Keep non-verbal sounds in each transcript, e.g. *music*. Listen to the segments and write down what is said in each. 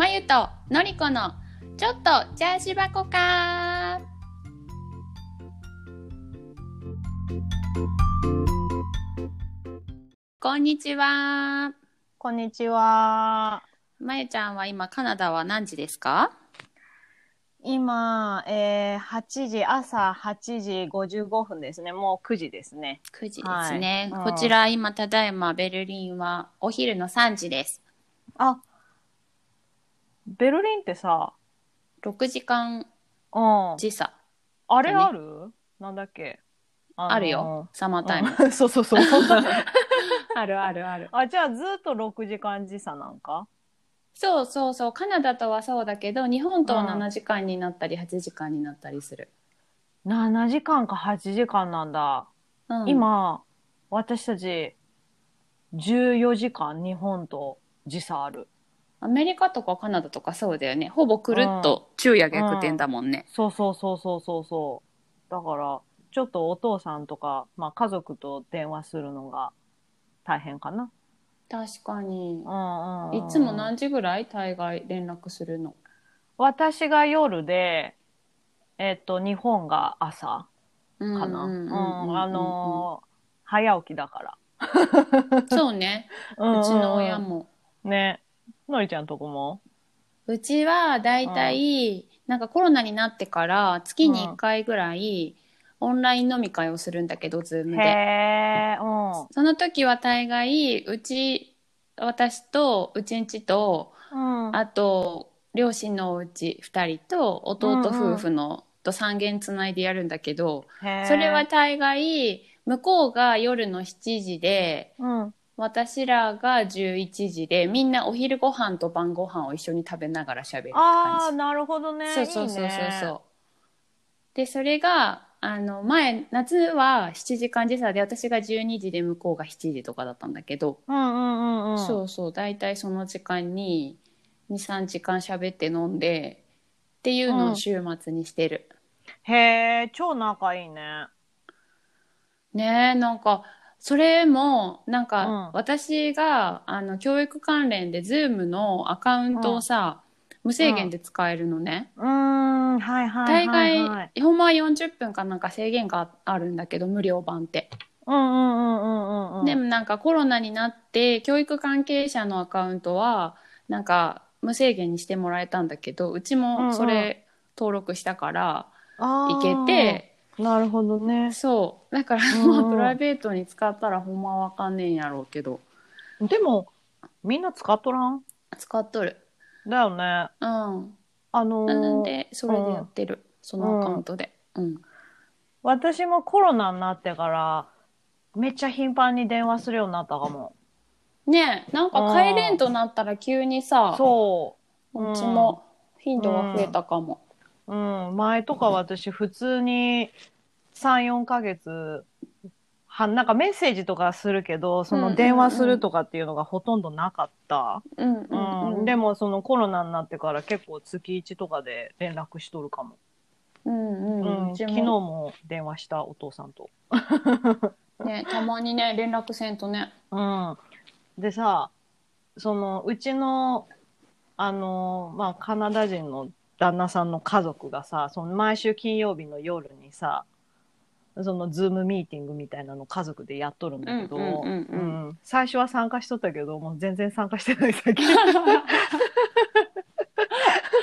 まゆとのりこのちょっとチャージ箱かこんにちは。こんにちは。まゆちゃんは今カナダは何時ですか？今、えー、8時、朝8時55分ですね。もう9時ですね。?9 時ですね。はいうんこちら今ただいまベルリンはお昼の3時です。あ、ベルリンってさ、6時間うん。時差あれある、なんだっけ？ああるよ。サマータイム。うん *laughs* そうそうそう。*laughs* あるあるある。あ、じゃあずっと6時間時差なんか？そうそうそう。カナダとはそうだけど、日本とはうん7時間になったり8時間になったりする。?7 時間か8時間なんだ。うん、今、私たち14時間日本と時差ある。アメリカとかカナダとかそうだよね。ほぼくるっと昼夜逆転だもんね。そうそうそうそうそうそう。だから、ちょっとお父さんとか、まあ家族と電話するのが大変かな。確かにう。んいつも何時ぐらい大概連絡するの？私が夜で、えっと、日本が朝かかな。な。うんあのー早起きだから。*laughs* そうね。うちの親。も。ね。のりちゃんとこも？うちはだいたい、なんかコロナになってから月に1回ぐらいオンライン飲み会をするんだけど、ズームで。その時は大概、うち、私と、うちんちと、うん。あと、両親のおうち2人と、弟うんうん夫婦の、と3軒つないでやるんだけど、それは、大概、向こうが夜の7時で、うん。私らが11時で、みんなお昼ご飯と晩ご飯を一緒に食べながら喋るってああ、感なるほどね。じ。そうそうそうそうそう。で、それが、あの、前、夏は7時間時差で、私が12時で向こうが7時とかだったんだけど、うんうんうんうん。そうそう、大体その時間に2、3時間喋って飲んで、っていうのを週末にしてる。へえ、超仲いいね。ねえ、なんか、それも、なんか、うん私が、あの、教育関連で、ズームのアカウントをさ、無制限で使えるのね。うーん、はいはい大はい、概、はい。ほんまは40分かなんか制限があるんだけど、無料版って。うんうんうんうん。でもなんかコロナになって、教育関係者のアカウントは、なんか無制限にしてもらえたんだけど、うちもそれ登録したから、あいーけて、なるほどね。そう。だから、うんうんまあプライベートに使ったらほんまわかんねえんやろうけど、でも、みんな使っとらん？使っとる。だよね。うん。あのーなんで、それでやってる。そのアカウントで。うん。私もコロナになってから、めっちゃ頻繁に電話するようになったかも。ねえ、なんか帰れんとなったら急にさ、そうちも頻度が増えたかも。う。うん。前とか私普通に3、4ヶ月、は、なんかメッセージとかするけど、その電話するとかっていうのがほとんどなかった。うんううんうん。でもそのコロナになってから結構月1とかで連絡しとるかも。うん昨日もも電話したお父さんと。*laughs* ね、たまにね、連絡せんとね。うん。でさ、そのうちの、あの、まあ、カナダ人の旦那さんの家族がさ、その毎週金曜日の夜にさ、そのズームミーティングみたいなの家族でやっとるんだけど、うんうんうんうんうん最初は参加しとったけど、もう全然参加してない最近。*laughs*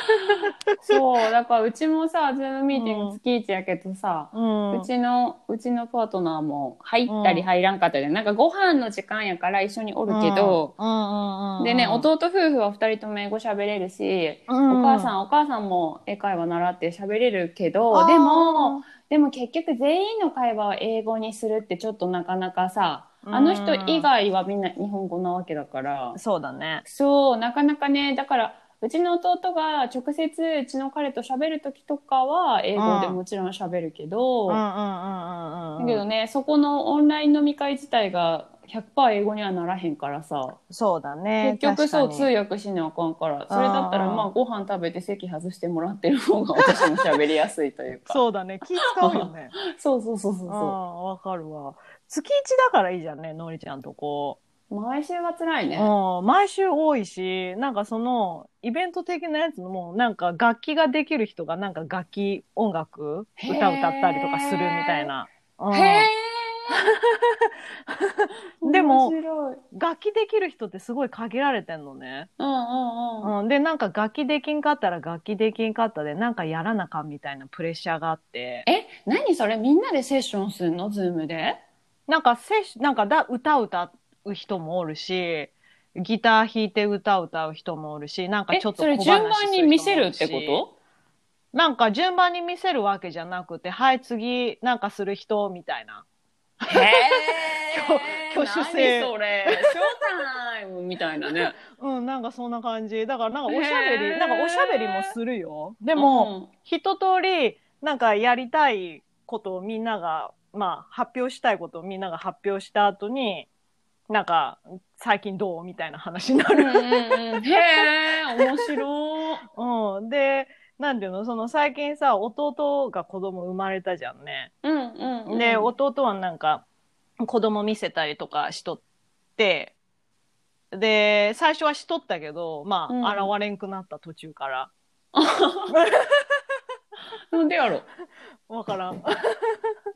*laughs* そう、だからうちもさ、ズームミーティング月1やけどさ、うん。うちの、うちのパートナーも入ったり入らんかったりで、なんかご飯の時間やから一緒におるけど、うんうんうんうんでね、弟夫婦は二人とも英語喋れるし、うんお母さん、お母さんも英会話習って喋れるけあど、ー。でも、でも結局全員の会話を英語にするってちょっとなかなかさ、あの人以外はみんな日本語なわけだから、そうだね。そう、なかなかね、だから、うちの弟が直接うちの彼と喋る時とかは英語でもちろん喋るけど。だけどね、そこのオンライン飲み会自体が100%英語にはならへんからさ、そうだね。結局そう通訳しなあかんから、それだったらうんまあご飯食べて席外してもらってる方が私も喋りやすいというか。そうだね。気使うよね。*laughs* そうそうそうそうわかるわ。月一だからいいじゃんね、のりちゃんとこう。毎週は辛いね。うん、毎週多いし、なんかその、イベント的なやつも、なんか楽器ができる人がなんか楽器、音楽、歌歌ったりとかするみたいな。うんへえ。*laughs* でも。楽器できる人ってすごい限られてんのね。うんうんうん。うん、で、なんか楽器できんかったら楽器できんかったで、なんかやらなあかんみたいなプレッシャーがあって。え、何それ？みんなでセッションするの？ズームで？なんかセッシなんかだ歌歌う人もおるし、ギター弾いて歌歌う人もおるし、なんかえ、ちょっとそれ小話順番にす人もおる見せるってしこと？なんか順番に見せるわけじゃなくて、はい、次、なんかする人みたいな。へえ。挙挙手制何それ？ショータイムみたいなね。*laughs* うん、なんかそんな感じ。だからなんかおしゃべへーり、なんかおしゃべりもするよ。ででも、、一通り、なんかやりたいことをみんなが、まあ、発表したいことをみんなが発表した後に、なんか、最近どうみたいな話になる。へえ、面白い。うん。で、なんていうのその最近さ、弟が子供生まれたじゃんね。うんうん、うん。で、弟はなんか、子供見せたりとかしとって、で、最初はしとったけど、まうんあ、現れんくなった途中から。*laughs* なんでやろ。わからん。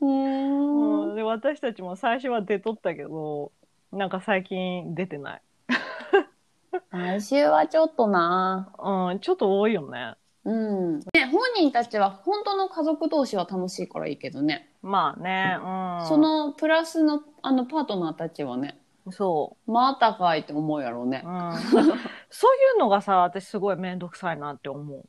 うん、で、私たちも最初は出とったけど、なんか最近出てない。来週はちょっとな。うん、ちょっと多いよね。うん。ね、本人たちは本当の家族同士は楽しいからいいけどね。まあね、うん。そ、のプラスのあのパートナーたちはね、そまたかいって思うやろうねう。う。ん。そういうのがさ、私すごいめんどくさいなって思う。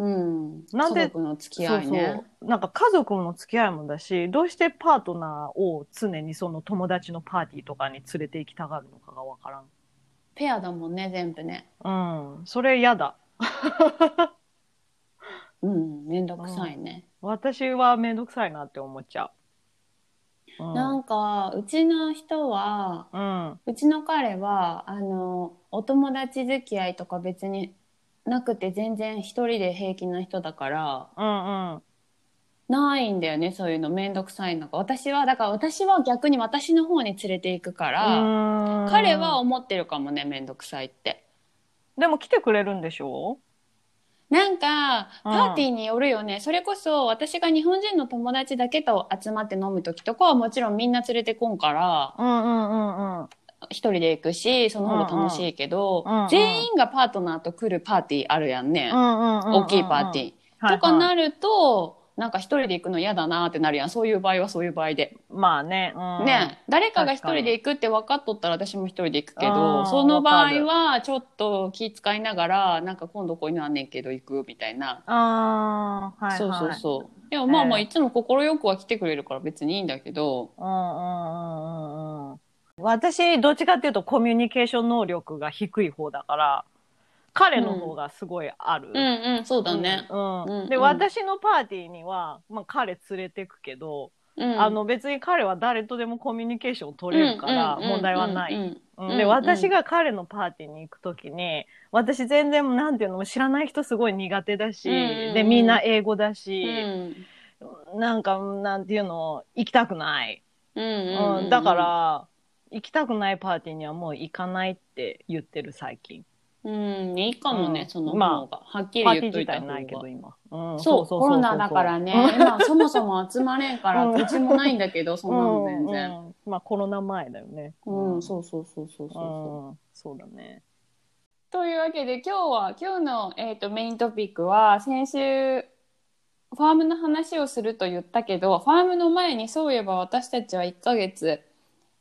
うん。なんで家族の付き合いね。そうそう。なんか家族の付き合いもだし、どうしてパートナーを常にその友達のパーティーとかに連れて行きたがるのかがわからん。ペアだもんね、全部ね。うん。それ嫌だ。*laughs* うん。めんどくさいね。私はめんどくさいなって思っちゃう。うん。なんか、うちの人は、うん。うちの彼は、あの、お友達付き合いとか別になくて全然一人で平気な人だから、うんうん。ないんだよね、そういうの。めんどくさいのが。私は、だから私は逆に私の方に連れて行くから、彼は思ってるかもね、めんどくさいって。でも来てくれるんでしょ？なんか、うんパーティーによるよね。それこそ、私が日本人の友達だけと集まって飲む時とかはもちろんみんな連れてこんから、うんうんうんうん。一人で行くし、その方が楽しいけど、うんうん全員がパートナーと来るパーティーあるやんね。大きいパーティー。はいはいとかなると、なんか一人で行くの嫌だなってなるやん。そういう場合はそういう場合で。まあね。うん、ね、誰かが一人で行くって分かっとったら私も一人で行くけあど、ーその場合はちょっと気遣いながら、なんか今度こういうのあんねんけど行くみたいな。ああ、はいはい。そうそうそう。でもまあまあええいつも快くは来てくれるから別にいいんだけど、うんうんうんうんうん。私、どっちかっていうとコミュニケーション能力が低い方だから、彼の方がすごいある。うんうん、そうだね。うんうん。で、うん。私のパーティーには、まあ、彼連れてくけど、うん、あの別に彼は誰とでもコミュニケーション取れるからうんうん問題はない。うんうんうん。で、うん。私が彼のパーティーに行くときに、私全然、なんていうの、知らない人すごい苦手だし、うんうんうん。で、みんな英語だうんし、うん。なんか、なんていうの、行きたくない。うんうんううんんだから、行きたくないパーティーにはもう行かないって言ってる最近。うん、いいかもね、うんそのまあ方が。はっきりパーティー自言っといた方体ないけど、が。今。うんそう、コロナだからね。今、そもそも集まれんから、うんうちもないんだけど、そんなの全然。うんうんまあコロナ前だよね。うん、そうそうそうそうそうそう。うんそうだね。というわけで、今日は、今日の、えっ、と、メイントピックは、先週、ファームの話をすると言ったけど、ファームの前にそういえば私たちは1ヶ月、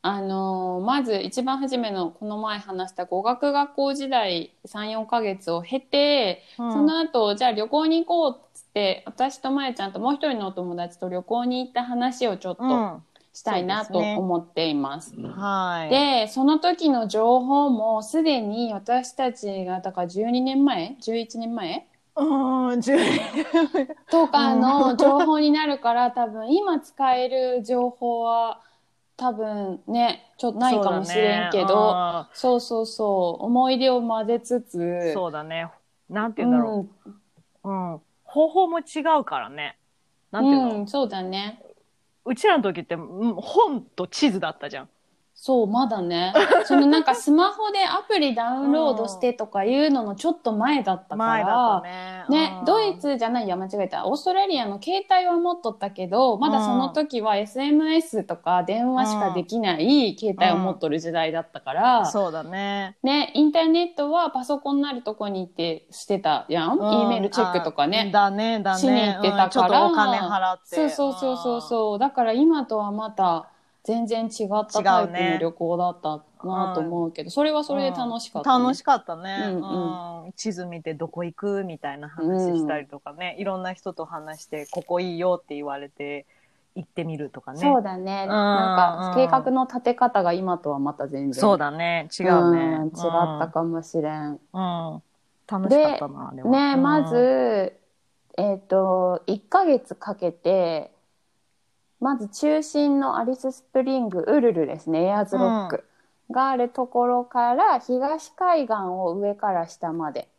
あのーまず一番初めのこの前話した語学学校時代3、4ヶ月を経て、うんその後、じゃあ旅行に行こうっつって、私とまゆちゃんともう一人のお友達と旅行に行った話をちょっとうんしたいなと思っています。はい。で、その時の情報もすでに私たちが、だから12年前 ?11 年前うん、十とかの情報になるから、多分今使える情報は多分ね、ちょっとないかもしれんけど、そう,、そうそう思い出を混ぜつつ、そうだね。なんて言うんだろう。うん。方法も違うからね。なんていうの、うん、そうだね。うちらの時ってうん本と地図だったじゃん。そう、まだね。そのなんかスマホでアプリダウンロードしてとかいうののちょっと前だったからね。ねう、んドイツじゃないや、間違えた。オーストラリアの携帯は持っとったけど、まだその時は SMS とか電話しかできない携帯を持っとる時代だったから、そうだね。ね、インターネットはパソコンなるとこに行ってしてたやん。うん E メールチェックとかあね。だね、だね。しに行ってたからうんちょっとお金払って。そうそうそうそうそう。だから今とはまた全然違ったタイプの旅行だったなと思うけど、それはそれで楽しかった、ね。楽しかったね、ううん。ん。地図見てどこ行くみたいな話したりとかね、いろんな人と話してここいいよって言われて行ってみるとかね。そうだね。ん。なんか計画の立て方が今とはまた全然そうだね。違うね、ん違ったかもしれん。うん、うん楽しかったなでもね、うん。まず、えっ、と、1ヶ月かけて、まず中心のアリススプリング、ウルルですね、エアーズロック。があるところから、東海岸を上から下まで、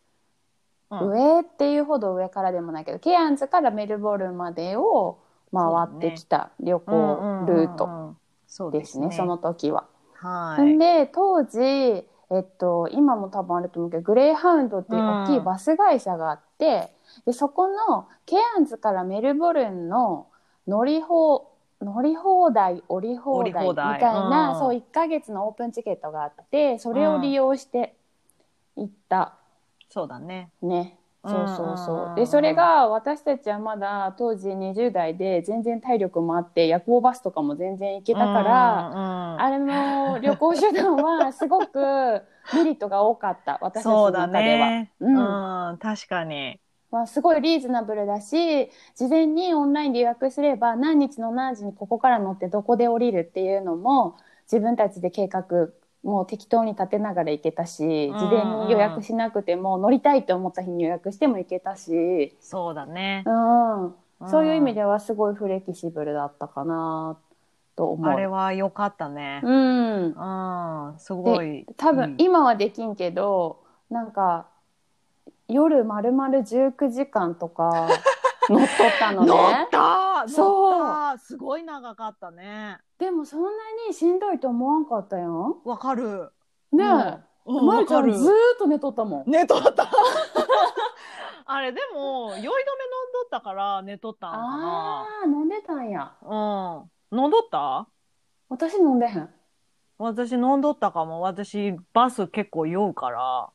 うん。上っていうほど上からでもないけど、ケアンズからメルボルンまでを回ってきた旅行ルートトそうですね、その時は。はい。んで当時、えっと、今も多分あると思うけどグレーハウンドっていう大きいバス会社があって、でそこのケアンズからメルボルンの乗り放乗り放題降り放題みたいな、うん。そう1ヶ月のオープンチケットがあってそれを利用して行った。そうだね。ね。そうそうう。んうんうんそううん。でそれが私たちはまだ当時20代で全然体力もあって夜行バスとかも全然行けたから、らあれの旅行手段はすごくメリットが多かった私たちの中では。ねううん。ん、確かにまあ、すごいリーズナブルだし事前にオンラインで予約すれば何日の何時にここから乗ってどこで降りるっていうのも自分たちで計画もう適当に立てながら行けたしうん事前に予約しなくても乗りたいと思った日に予約しても行けたし、そうだね。うん、そういう意味でではすごいフレキシブルだったかなと思う。あれは良かったね。うん。うん、すごい。多分うん。今はできんけど、なんか夜まるまる19時間とか *laughs* 乗っとったの乗っねた！そう。すごい長かったね。でもそんなにしんどいと思わんかったよ。わかる。ねうん。え、まるちゃんずーっと寝とったもん。寝とった。*laughs* あれでも酔い止め飲んどったから寝とったんかああ飲んでたんや。なうん。飲んどった？私飲んでへん。私飲んどったかも。私バス結構酔うから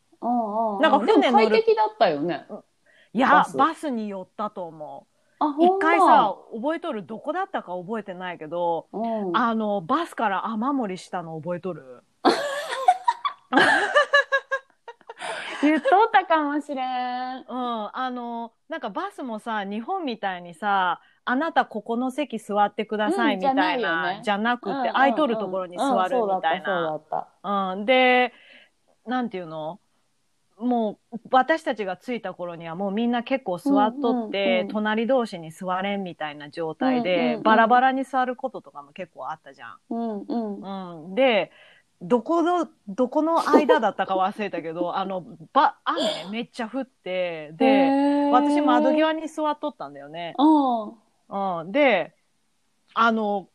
なんか船乗る快適だったよね。いやバス。に寄ったと思あう一回さ覚えとるどこだったか覚えてないけどうん、あのバスから雨漏りしたの覚えとる？*laughs* 言っとったかもしれん。うん、あのなんかバスもさ日本みたいにさあなたここの席座ってくださいうんみたいな、じゃないよね。じゃなくて、うんうんうん。空いとるところに座るみたいな。うん、でなんていうの？もう私たちが着いた頃にはもうみんな結構座っとって、隣同士に座れんみたいな状態で、バラバラに座ることとかも結構あったじゃん。うんうん。うん、でどこのどこの間だったか忘れたけど *laughs* あのば雨めっちゃ降ってで私窓際に座っとったんだよね。うん。うん、であの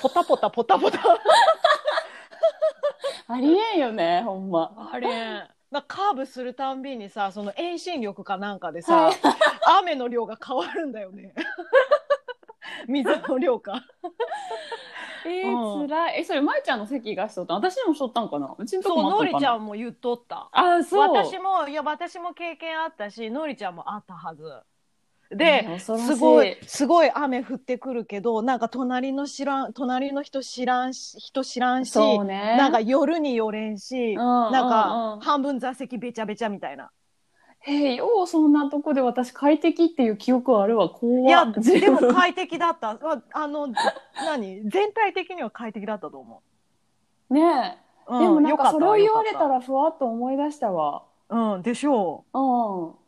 ポタポタポタポタ。*laughs* ありえんよねほんま。あれなカーブするたんびにさその遠心力かなんかでさ、はい。雨の量が変わるんだよね。*laughs* 水の量か。*laughs* えーうん。辛い。えそれまいちゃんの席がしとった？私にもしとったんかな？うちのとそうのりこもあったんかなちゃんも言っとった。あそう。私もいや私も経験あったしのりちゃんもあったはずで、すごいすごい雨降ってくるけどなんか隣の知らん隣の人知らんし人知らんし、そうね。なんか夜に寄れんし、うんなんうんうかん。半分座席べちゃべちゃみたいな。へえようそんなとこで私快適っていう記憶あるわ怖っ。いや自で分。も快適だった。ああの何？全体的には快適だったと思ねう。え、でもなんよかそれを言われたらふわっと思い出したわ。うんでしょう。うん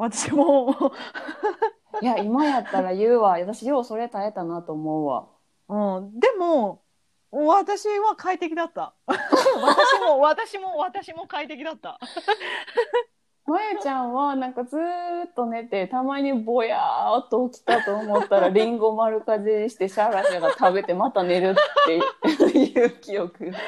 私も。いや今やったら言うわ。私ようそれ耐えたなと思うわ。うん、でも私は快適だった。*laughs* 私も私も私も快適だった。まゆちゃんはなんかずーっと寝てたまにぼやーっと起きたと思ったらリンゴ丸かじりしてシャラシャラ食べてまた寝るっていう記憶。が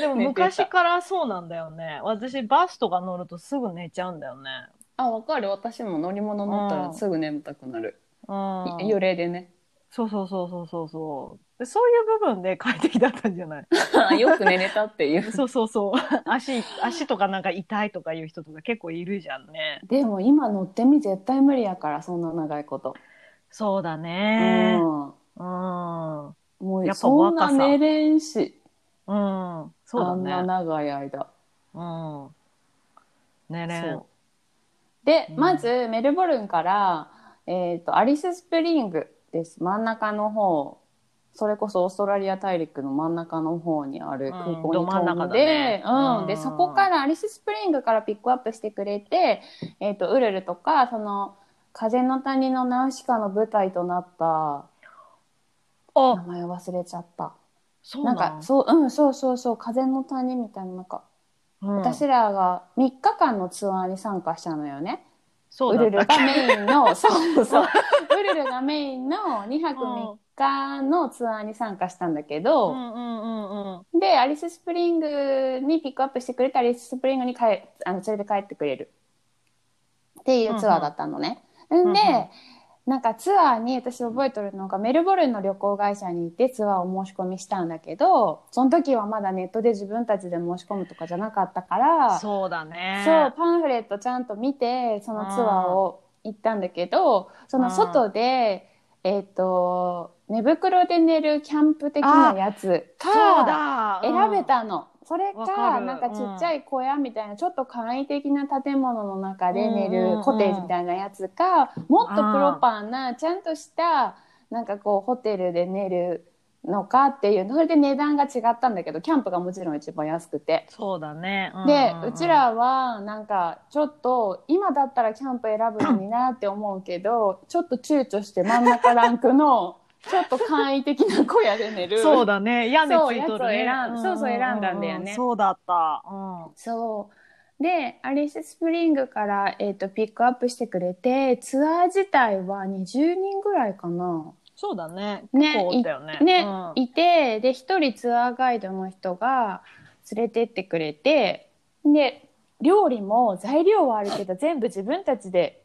でも昔からそうなんだよね。私バスとか乗るとすぐ寝ちゃうんだよね。あわかる私も乗り物乗ったうんらすぐ眠たくなる、うん。幽霊でねそうそうそうそうそうそう。でそういう部分で快適だったんじゃない？*laughs* よく寝れたっていう *laughs* そうそうそう。足、足とかなんか痛いとかいう人とか結構いるじゃんね。でも今乗ってみ絶対無理やからそんな長いこと、そうだうね。んうん。うん。もやっぱうそんな寝れんしそうだあんなね。長い間。うん。寝れんそう。で、うん。まずメルボルンから、えー、とアリススプリングです。真ん中の方。それこそオーストラリア大陸の真ん中の方にある空港に飛んで、うんうん。でそこからアリススプリングからピックアップしてくれて、えー、とウルルとかその風の谷のナウシカの舞台となった。名あ、前忘れちゃったそうなんかそううんそうそうそう風の谷みたいななんか、うん、私らが3日間のツアーに参加したのよね。そうだウルルがメインの、*laughs* そうそう。ウルルがメインの2泊3日のツアーに参加したんだけうど、んうんうんうん。で、アリススプリングにピックアップしてくれて、アリススプリングに帰あの連れて帰ってくれるっていうツアーだったのね。んで、うんうんなんかツアーに私覚えてるのがメルボルンの旅行会社に行ってツアーを申し込みしたんだけど、その時はまだネットで自分たちで申し込むとかじゃなかったから、そうだね。そう、パンフレットちゃんと見て、そのツアーを行ったんだけど、その外で、えっ、と、寝袋で寝るキャンプ的なやつそうか、だ。選べたの。それわかか、るなんかちっちゃい小屋みたいな、ちょっと簡易的な建物の中で寝うんうんうんるコテージみたいなやつか、もっとプロパーな、ちゃんとした、なんかこう、ホテルで寝るのかっていう、それで値段が違ったんだけど、キャンプがもちろん一番安くて。そうだね。で、んんんうち、らはなんかちょっと今だったらキャンプ選ぶのになって思うけどちょっと躊躇して真ん中ランクのちょっと簡易的な小屋で寝るそうだね。屋根ついとるね。そうやつを選んそうそう選んだんだよねそうだった。うん。そうでアリススプリングから、えー、とピックアップしてくれてツアー自体は20人ぐらいかなそうだね。ね結構おったよね。ね、うんいてで一人ツアーガイドの人が連れてってくれてで料理も材料はあるけど全部自分たちで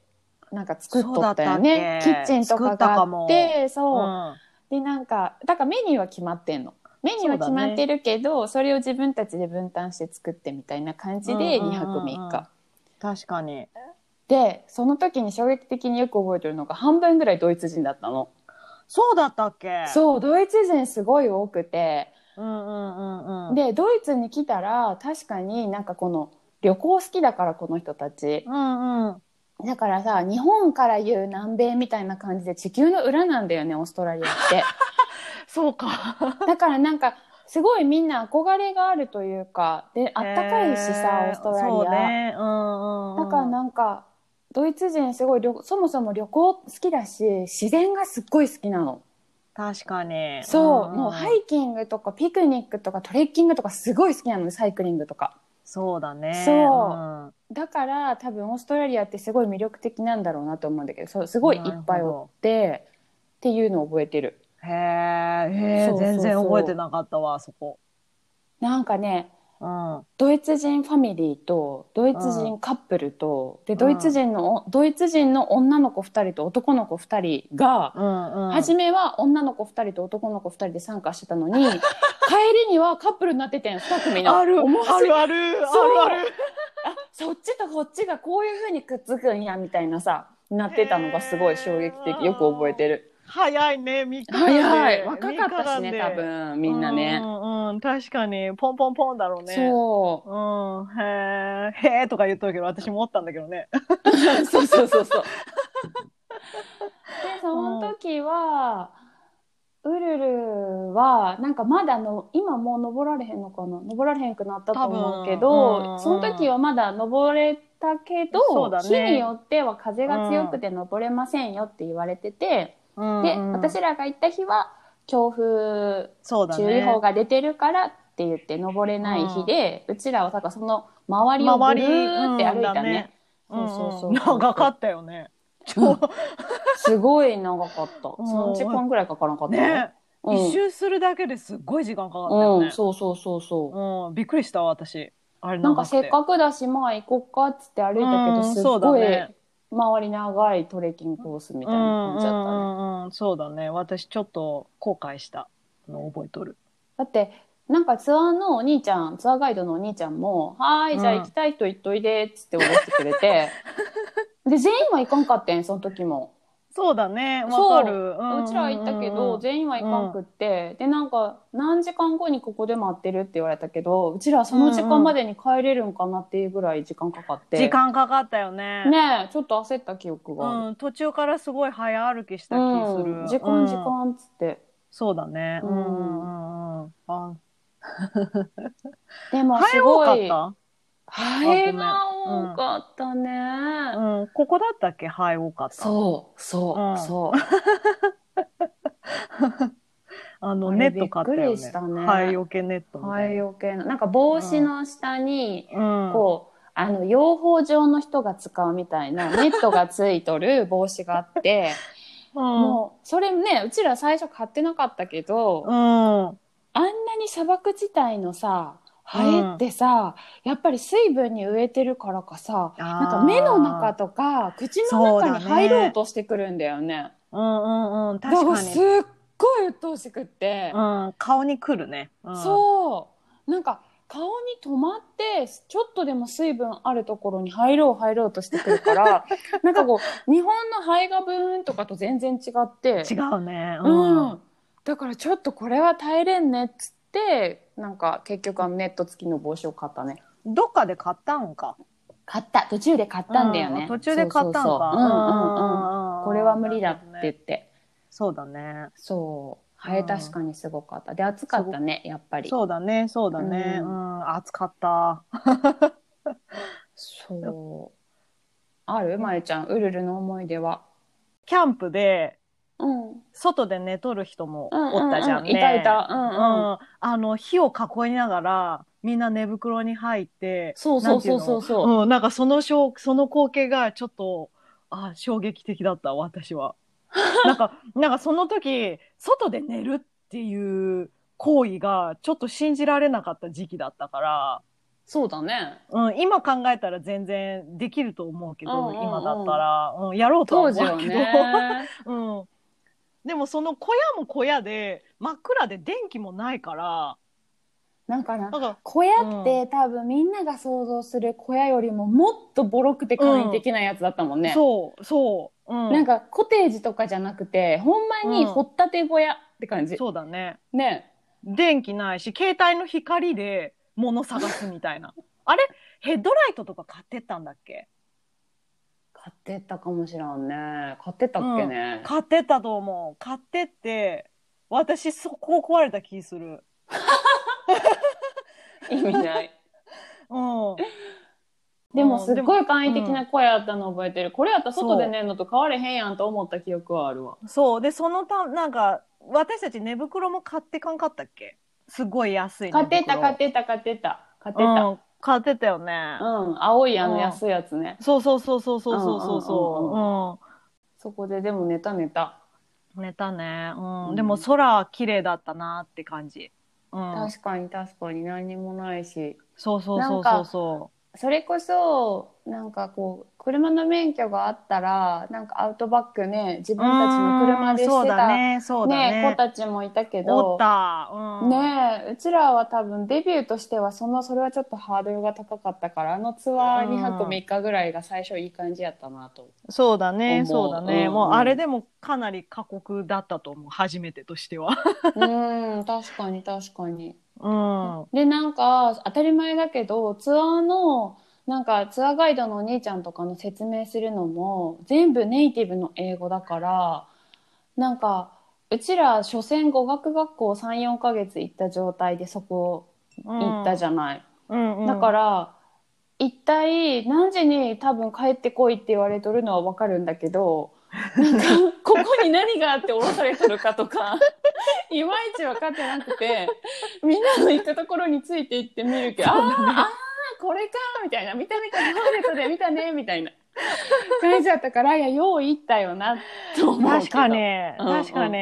なんか作っとったよね。キッチンとかがあってそう、うん。でなんかだからメニューは決まってんの。メニューは決まってるけどそ,、れを自分たちで分担して作ってみたいな感じで2うんうんうんうん。泊3日、確かに。でその時に衝撃的によく覚えてるのが半分ぐらいドイツ人だったの。そうだったっけ。そうドイツ人すごい多くて。うんうんうんうん。でドイツに来たら確かになんかこの旅行好きだからこの人たち。うんうん。だからさ日本から言う南米みたいな感じで地球の裏なんだよねオーストラリアって *laughs* そうか。だからなんかすごいみんな憧れがあるというかであったかいしさオーストラリア、そうね。うんうんうん。だからなんかドイツ人すごい旅そもそも旅行好きだし自然がすっごい好きなの確かに。そう、んんもうハイキングとかピクニックとかトレッキングとかすごい好きなのサイクリングとかそうだね。そうだから多分オーストラリアってすごい魅力的なんだろうなと思うんだけどそうすごいいっぱいおってっていうのを覚えてるん。へえ、全然覚えてなかったわ、そこ。なんかねうん。ドイツ人ファミリーとドイツ人カップルと、でドイツ人のドイツ人の女の子2人と男の子2人が、うんうん。初めは女の子2人と男の子2人で参加してたのに *laughs* 帰りにはカップルになっててん2組のある、あるある、あるある。あそっちとこっちがこういう風にくっつくんやみたいなさなってたのがすごい衝撃的よく覚えてる早いね、3日。早い若かったしね多。分みんなねう、んうん、確かに、ポンポンポンだろうね。そううん、へえ、へえとか言っとるけど、私もおったんだけどね。*laughs* そうそうそうそう。*laughs* で、その時は、ウルルは、なんかまだの、今もう登られへんのかな？登られへんくなったと思うけど、その時はまだ登れたけど、ね日によっては風が強くて登れませんよって言われてて、うんで、私らが行った日は、強風。注意報が出てるからって言って登れない日で、うちらはだからその周りをぐるーって歩いたね。そうそうそう長かったよね。超すごい長かった。うん3時間ぐらいかからなかった。ね、うん、一周するだけですっごい時間かかったよねうん、。そうそうそうそう。うん、びっくりした私。あれなんかせっくかくだし、まあ行こっかっつって歩いたけど、うんすっごいね周り長いトレッキングコースみたいな感じだったね。うんうんうん、そうだね。私ちょっと後悔したの覚えとる。だって、なんかツアーのお兄ちゃん、ツアーガイドのお兄ちゃんも、はーい、じゃあ行きたい人行っといで、っつっておろしてくれて、*laughs* で、全員は行かんかってん、その時も。そうだね。わかる。うちらは行ったけど、全員は行かんくって、で、なんか、何時間後にここで待ってるって言われたけど、うちらはその時間までに帰れるんかなっていうぐらい時間かかって。時間かかったよね。ねえ、ちょっと焦った記憶が。うん、途中からすごい早歩きした気する。うん、時間時間っつって。そうだね。ううんんうんうん。あ、*laughs* でもす早多かごい、ったハエが多かったね。うん、ここだったっけ？はい、多かった。そう、そう、うん *laughs* そう。あの、ネット買ったよね。びっくりしたねはい、よけネットみハエよけの、なんか帽子の下に。こう、あの、養蜂場の人が使うみたいな、*laughs* ネットがついとる帽子があって、うん。もう、それね、うちら最初買ってなかったけど、うん。あんなに砂漠地帯のさ、ハエってさ、やっぱり水分に植えてるからかさ、ななんか目の中とか口の中に入ろうとしてくるんだよね。うんうんうん。だから確かすに。っごい鬱陶しくって、うん。顔に来るね。うん、そうなんか顔に止まってちょっとでも水分あるところに入ろう入ろうとしてくるから *laughs* なんかこう日本のハエがブーンとかと全然違って違うね。ううん。ん、だからちょっとこれは耐えれんねっつってなんか結局はネット付きの帽子を買ったね。どっかで買ったんか。買った。途中で買ったんだよね、うん途中で買ったんか。そううんうんうんうんこれは無理だって言って。そうだね。そう。ハエ確かにすごかった。で暑かったねやっぱり。そうだね、そうだね。ううんん、暑かった。そう。ある？まゆちゃんウルルの思い出は？キャンプで、うん。外で寝とる人もおったじゃんね。いたいた。うんうん、うん。あの、火を囲いながら、みんな寝袋に入って、そうそうそうそうそう。うん、なんかそのしょう、その光景がちょっと、あ、衝撃的だった、私は。*laughs* なんか、なんかその時、外で寝るっていう行為がちょっと信じられなかった時期だったから、そうだね。うん、今考えたら全然できると思うけど、うんうんうん。今だったら、うん、やろうとは当思うけど。ね。*laughs* うん。でもその小屋も小屋で、真っ暗で電気もないから、なんかなか、小屋って、多分みんなが想像する小屋よりももっとボロくて簡易的なやつだったもんね、そう、そう。うん。なんかコテージとかじゃなくてほんまに掘ったて小屋って感じ、そうだね。ね。電気ないし、携帯の光で物探すみたいな。あれ？ヘッドライトとか買ってったんだっけ？買ってったかもしらんね買ってたっけね、買ってったと思う。買ってって、私そこ壊れた気する。*laughs* 意味ない *laughs* うん。でもすっごい。い簡易的な小屋あったの覚えてる、これやったら外で寝るのと変われへんやんと思った記憶はあるわそう。で、そのた、なんか、私たち寝袋も買ってかんかったっけ？すごい安い寝買袋。ってた買ってた買ってた買ってたうん、買ってたよね。うん、青いあうんの安いやつね、そうそうそうそうそうそうそうそそこででも寝た寝た。寝たね。うん。うんでも空綺麗だったなって感じ。うん。確かに確かに何にもないしそうそうそうそうそそれこそなんかこう車の免許があったらなんかアウトバックね自う。分たちの車でしてただね。そうだね。ね子たちもいたけおどった。うん。ねえうちらは多分デビューとしてはそのそれはちょっとハードルが高かったからあのツアー2泊うん3日ぐらいが最初いい感じやったなとそうだね。そうだね。うんもうあれでもかなり過酷だったと思う。初めてとしては。うん確かに確かにうん。でなんか当たり前だけどツアーのなんかツアーガイドのお兄ちゃんとかの説明するのも全部ネイティブの英語だからなんかうちら所詮語学学校34ヶ月行った状態でそこ行ったじゃゃない、ん。うん。だから一体何時に多分帰ってこいって言われとるのは分かるんだけどなんかここに何があって降ろされとるかとか *laughs* いまいち分かってなくてみんなの行くところについて行ってみるけど、あーあーこれかみたいな。見た見たパンフレットで見たね *laughs* みたいな。感じだったからいやよう言ったよなと思う確かに、うん確かに、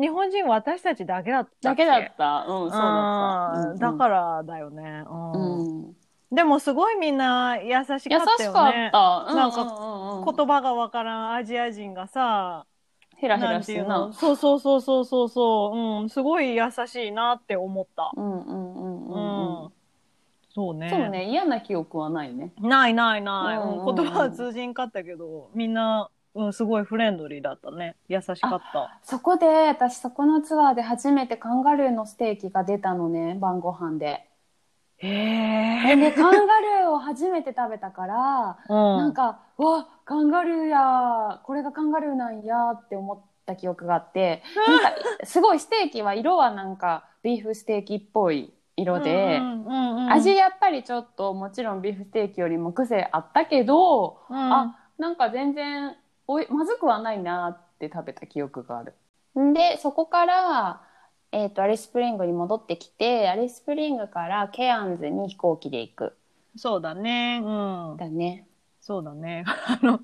日本人私たちだけだっただけだった。うんそうだった、うんだからだよね、うん。うん。でもすごいみんな優しかった優よね。しかった、なんかうんうんうん。言葉がわからんアジア人がさヘラヘラなんいうしててなの？そうそうそうそうそうそう、うん、すごい優しいなって思った、うんうんうんううんんうんそうね。そうね。嫌な記憶はないね。ないないない、うんうん言葉は通じんかったけどみんな、うん、すごいフレンドリーだったね。優しかった。そこで私そこのツアーで初めてカンガルーのステーキが出たのね晩ご飯で。へえ、でカンガルーを初めて食べたから、うん、なんか「うわカンガルーやこれがカンガルーなんや」って思った記憶があってなんかすごいステーキは色はなんかビーフステーキっぽい色で、うんうんうん味やっぱりちょっともちろんビーフステーキよりも癖あったけど、うん。あなんか全然おいまずくはないなって食べた記憶がある。でそこから、えー、とアリススプリングに戻ってきてアリススプリングからケアンズに飛行機で行く。そうだね。うん。だね。そうだね。*laughs* あの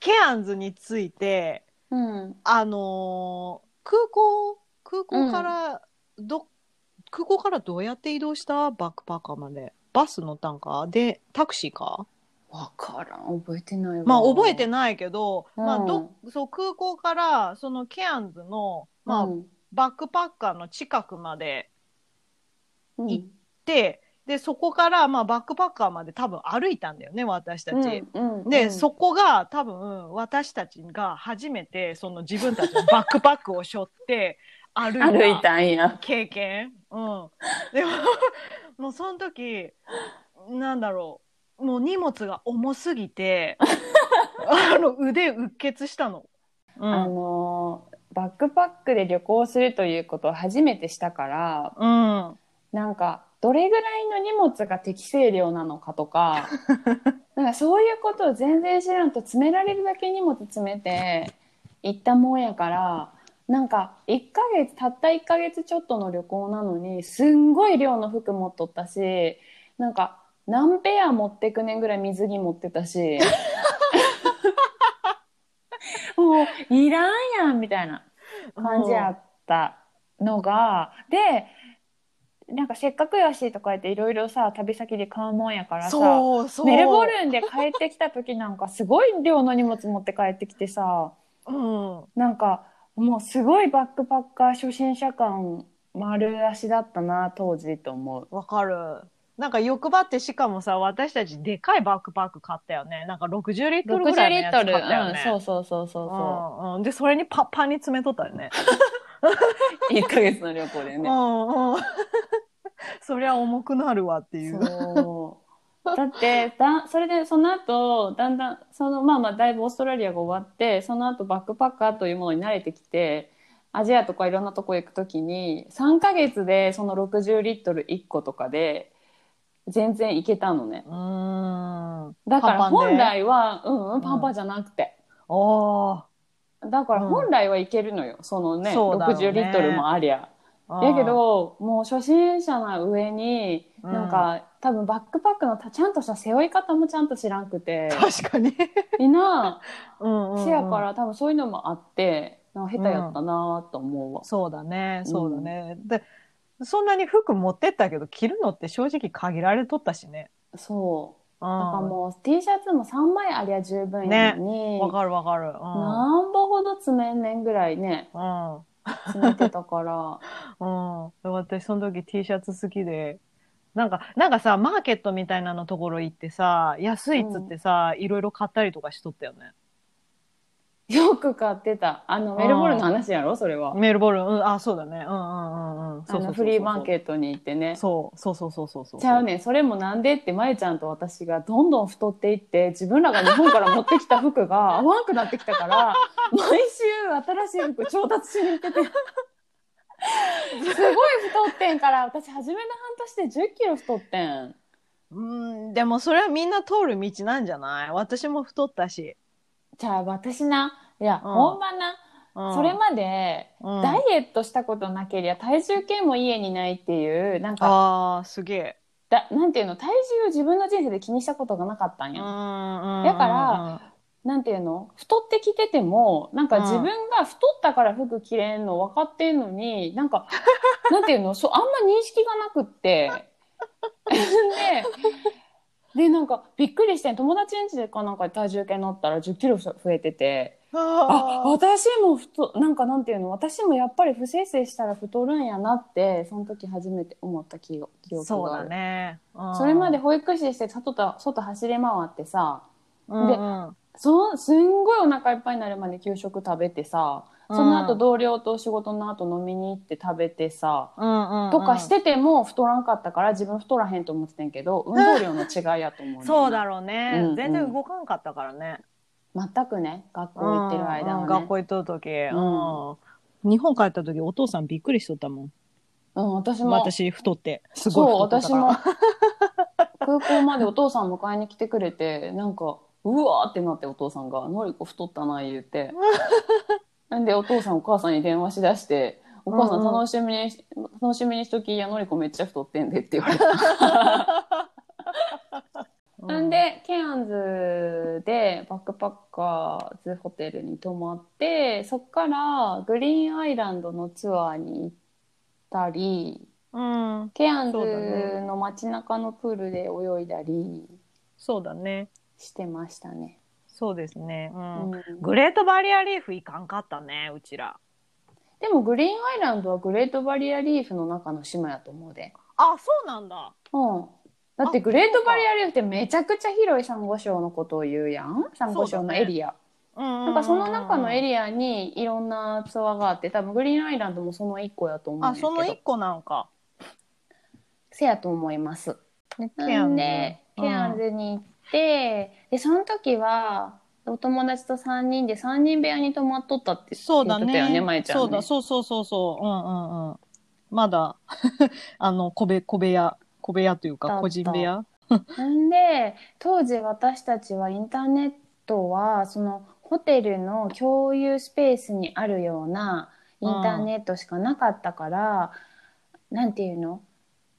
ケアンズについてうん、あのー空港空港からど、空港からどうやって移動した？バックパッカーまで。バス乗ったんか？でタクシーか？わからん。覚えてないわ。まあ覚えてい、ないけど、まあどそう空港からそのケアンズの、まあうん。バックパッカーの近くまでうん。行ででそこから、まあ、バックパッカーまで多分歩いたんだよね私たち。うんうんで、うん。そこが多分私たちが初めてその自分たちのバックパックを背負って歩いた歩いたんや。経験。うん。でも、もうその時、なんだろう、もう荷物が重すぎて、*laughs* あの腕うっ血したの。うあん。のーバックパックで旅行するということを初めてしたからうん。なんかどれぐらいの荷物が適正量なのかとか *laughs* なんかそういうことを全然知らんと詰められるだけ荷物詰めて行ったもんやからなんか1ヶ月たった1ヶ月ちょっとの旅行なのにすんごい量の服持っとったしなんか何ペア持ってくねんぐらい水着持ってたし *laughs* もういらんやんみたいな感じやったのが、でなんかせっかくやしとか言っていろいろさ旅先で買うもんやからさ。メルボルンで帰ってきた時なんかすごい量の荷物持って帰ってきてさうん。なんかもうすごいバックパッカー初心者感丸足だったな当時と思う。わかる。なんか欲張ってしかもさ、私たちでかいバックパック買ったよね。なんか60リットルぐら60いのやつ買リットル、ったよね。うん、そうそうそうそうそうんうん、で、それにパッパンに詰めとったよね。*laughs* う1ヶ月の旅行でね。うんうん。*laughs* そりゃ重くなるわっていう。そう *laughs* だってだそれでその後だんだんそのまあまあだいぶオーストラリアが終わってその後バックパッカーというものに慣れてきてアジアとかいろんなとこ行く時に3ヶ月でその60リットル1個とかで全然行けたのね。うーん。だから本来はうんうんパンパンじゃなくて、おー。だから本来はいけるのよ、そのねそうだろうね。60リットルもありゃ。やけ、どもう初心者な上に、うんなんか多分バックパックのたちゃんとした背負い方もちゃんと知らんくて確かに。みんな *laughs* うんうんうんせやから多分そういうのもあってなんか下手やったなと思うわ、そうだね、そうだね。で、そんなに服持ってったけど、着るのって正直限られとったしね。そううん。だからもう T シャツも3枚ありゃ十分やのに、わかるわかる。うん。なんぼほど詰めんねんぐらいねうん。詰めてたから *laughs* うん。私、その時 T シャツ好きで、なんか、なんかさ、マーケットみたいなのところ行ってさ、安いっつってさ、いろいろ買ったりとかしとったよね。よく買ってた。あのメルボルンの話やろ？それは。メルボルン、うん、あ、そうだね。うんうんうんうん。あのフリーマーケットに行ってね。そうそうそうそうそうそう。ちゃうねん。それもなんでってまゆちゃんと私がどんどん太っていって自分らが日本から持ってきた服が *laughs* 合わんくなってきたから毎週新しい服調達しに行ってて。*laughs* すごい太ってんから私初めの半年で1 0キロ太ってん。うん、でもそれはみんな通る道なんじゃない？私も太ったし。じゃあ私ないや、うん。ほんまな、うん。それまでうん。ダイエットしたことなけりゃ体重計も家にないっていうなんかああ、すげえ。だなんていうの体重を自分の人生で気にしたことがなかったんや、だだから、なんていうの太ってきててもなんか自分が太ったから服着れんの分かってんのになんか *laughs* なんていうのそうあんま認識がなくって。*laughs* ででなんかびっくりして友達ん家でかなんかで体重計乗ったら1 0キロ増えててああ私も太なんかなんていうの？私もやっぱり不摂生したら太るんやなってその時初めて思った記憶記憶そうだがある。ね。うん。それまで、保育士して外と外走り回ってさうんでうん。そすんごいお腹いっぱいになるまで給食食べてさその後うん同僚と仕事の後飲みに行って食べてさ、うんうんとかしてても太らんかったから自分太らへんと思ってたんやけど運動量の違いやと思うねそうだろうね、うんうん。全然動かんかったからね。全くね学校行ってる間はね、うんうん学校行っとる時、んうん日本帰った時お父さんびっくりしとったもん。うん、私も私太って。すごいそう。私も *laughs* 空港までお父さん迎えに来てくれてなんかうわーってなってお父さんが「のりこ太ったな」言うてなんでお父さんお母さんに電話しだして「お母さんうんうん楽しみにし、楽しみにしときいやのりこめっちゃ太ってんで」って言われた。*laughs* なんでケアンズでバックパッカーズホテルに泊まってそっからグリーンアイランドのツアーに行ったりうん、ケアンズねの街中のプールで泳いだりそうだね。してましたね。そうですね。うんうんグレートバリアリーフ行かんかったね、うちら。でもグリーンアイランドはグレートバリアリーフの中の島やと思うで。あ、そうなんだ。うん。だってグレートバリアリーフってめちゃくちゃ広いサンゴ礁のことを言うやん？サンゴ礁のエリア。うんなんかその中のエア。リアにいろんなツアーがあって、多分グリーンアイランドもその一個やと思うんけど。その一個なんか。せやと思います。ケなんで、うんケアンズに行って、で、その時は、お友達と3人で3人部屋に泊まっとったってそうだね。言ってたよね、まゆちゃん、ね。そうだ、そうそうそうそう。うんうんうん。まだ、*laughs* あの、小部、小部屋、小部屋というか、個人部屋。で当時私たちはインターネットはそのホテルの共有スペースにあるようなインターネットしかなかったから、なんていうの？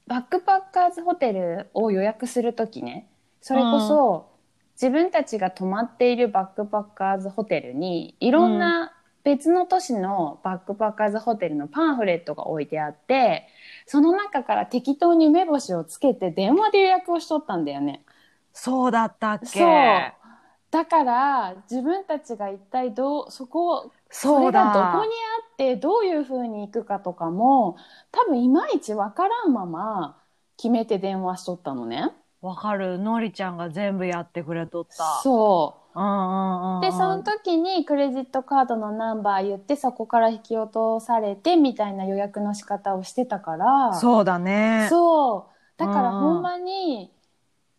バックパッカーズホテルを予約する時ね。それこそ、自分たちが泊まっているバックパッカーズホテルにいろんな別の都市のバックパッカーズホテルのパンフレットが置いてあってその中から適当に目星をつけて電話で予約をしとったんだよね。そうだったっけそうだから自分たちが一体どうそこそそうれがどだ。こにあってどういうふうに行くかとかも多分いまいちわからんまま決めて電話しとったのね。わかる。のりちゃんが全部やってくれとった。そう。でその時にクレジットカードのナンバー言ってそこから引き落とされてみたいな予約の仕方をしてたからそうだね。そうだからほんまに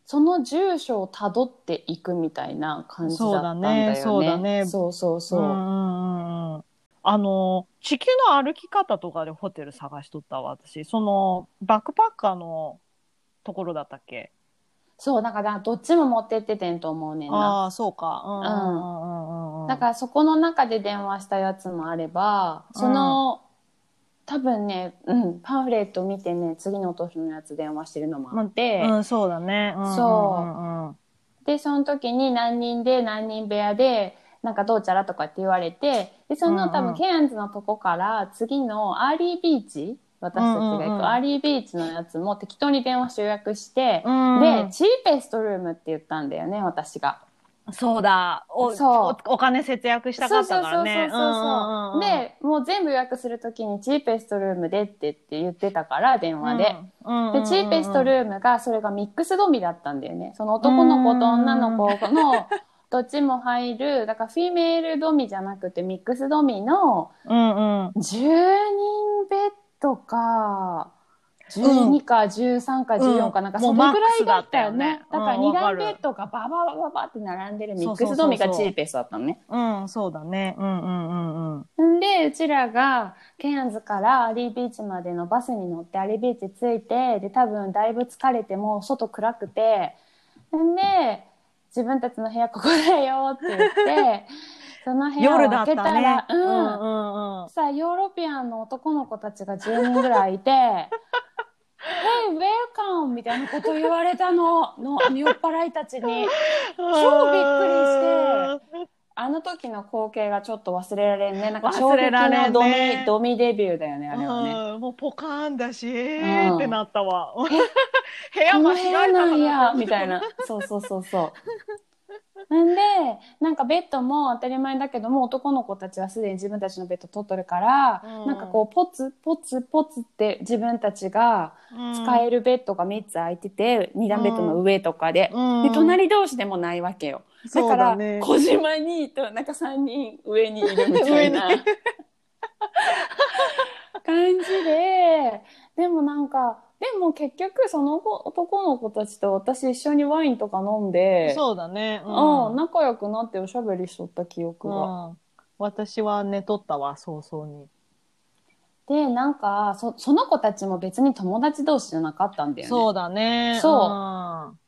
その住所をたどっていくみたいな感じだったんだよね。そうだねそうそうそう。う。あの、地球の歩き方とかでホテル探しとったわ、私。その、バックパッカーのところだったっけ？そうだからどっちも持ってっててんと思うねんな。ああ、そうか。うんうんうんうんうん。だからそこの中で電話したやつもあればその、多分ね、うん、パンフレット見てね次の年のやつ電話してるのもあって。うん、そうだね。うんそううんうんでその時に何人で何人部屋でなんかどうちゃらとかって言われてでその多うんうん分ケアンズのとこから次のアーリービーチ私たちが行くアーリービーチのやつも適当に電話して予約して、うんで cheapest room って言ったんだよね私が。そうだ。おそう。おお金節約したかったからね。そうそうそうそうそう。でもう全部予約する時に cheapest room でってって言ってたから電話で。うん、で cheapes t room がそれが mixed dormi だったんだよね。その男の子と女の子のどっちも入るだからフィメールドミじゃなくてミックスドミのうんうん。10人ベッドか12か13か14かなんかもそうのぐらいだだったよね。だからうん2段ベッドがバババババって並んでるミックスドミがチーペスだったのね。うん、そうだね。うんうんうんうん。んで、うちらが、ケアンズからアリービーチまでのバスに乗ってアリービーチ着いて、で、多分だいぶ疲れてもう外暗くて、んで、自分たちの部屋ここだよって言って、その部屋を開けたら、ね。うん。うんうんさあ、ヨーロピアンの男の子たちが10人ぐらいいて、*laughs* Hey, welcome! みみたいなこと言われたのの酔っ払いたちに超びっくりしてあの時の光景がちょっと忘れられんねなんか衝撃のドミ,、ドミデビューだよねあれはね。うんもうポカーンだし、えうんーってなったわ。*laughs* 部屋間違えた部屋なんかやなみたいなそうそうそうそう。なんでなんかベッドも当たり前だけども男の子たちはすでに自分たちのベッド取っとるから、うん。なんかこうポツポツポツって自分たちが使えるベッドが3つ空いてて、2段ベッドの上とかで,、うん。で隣同士でもないわけよ。だからだね小島にとなんか3人上にいるみたいな *laughs* *laughs* 感じででもなんかでも結局その子男の子たちと私一緒にワインとか飲んでそうだね。うん、仲良くなっておしゃべりしとった記憶が。うん私は寝とったわ、早々に。でなんかそその子たちも別に友達同士じゃなかったんだよね。そうだね。そう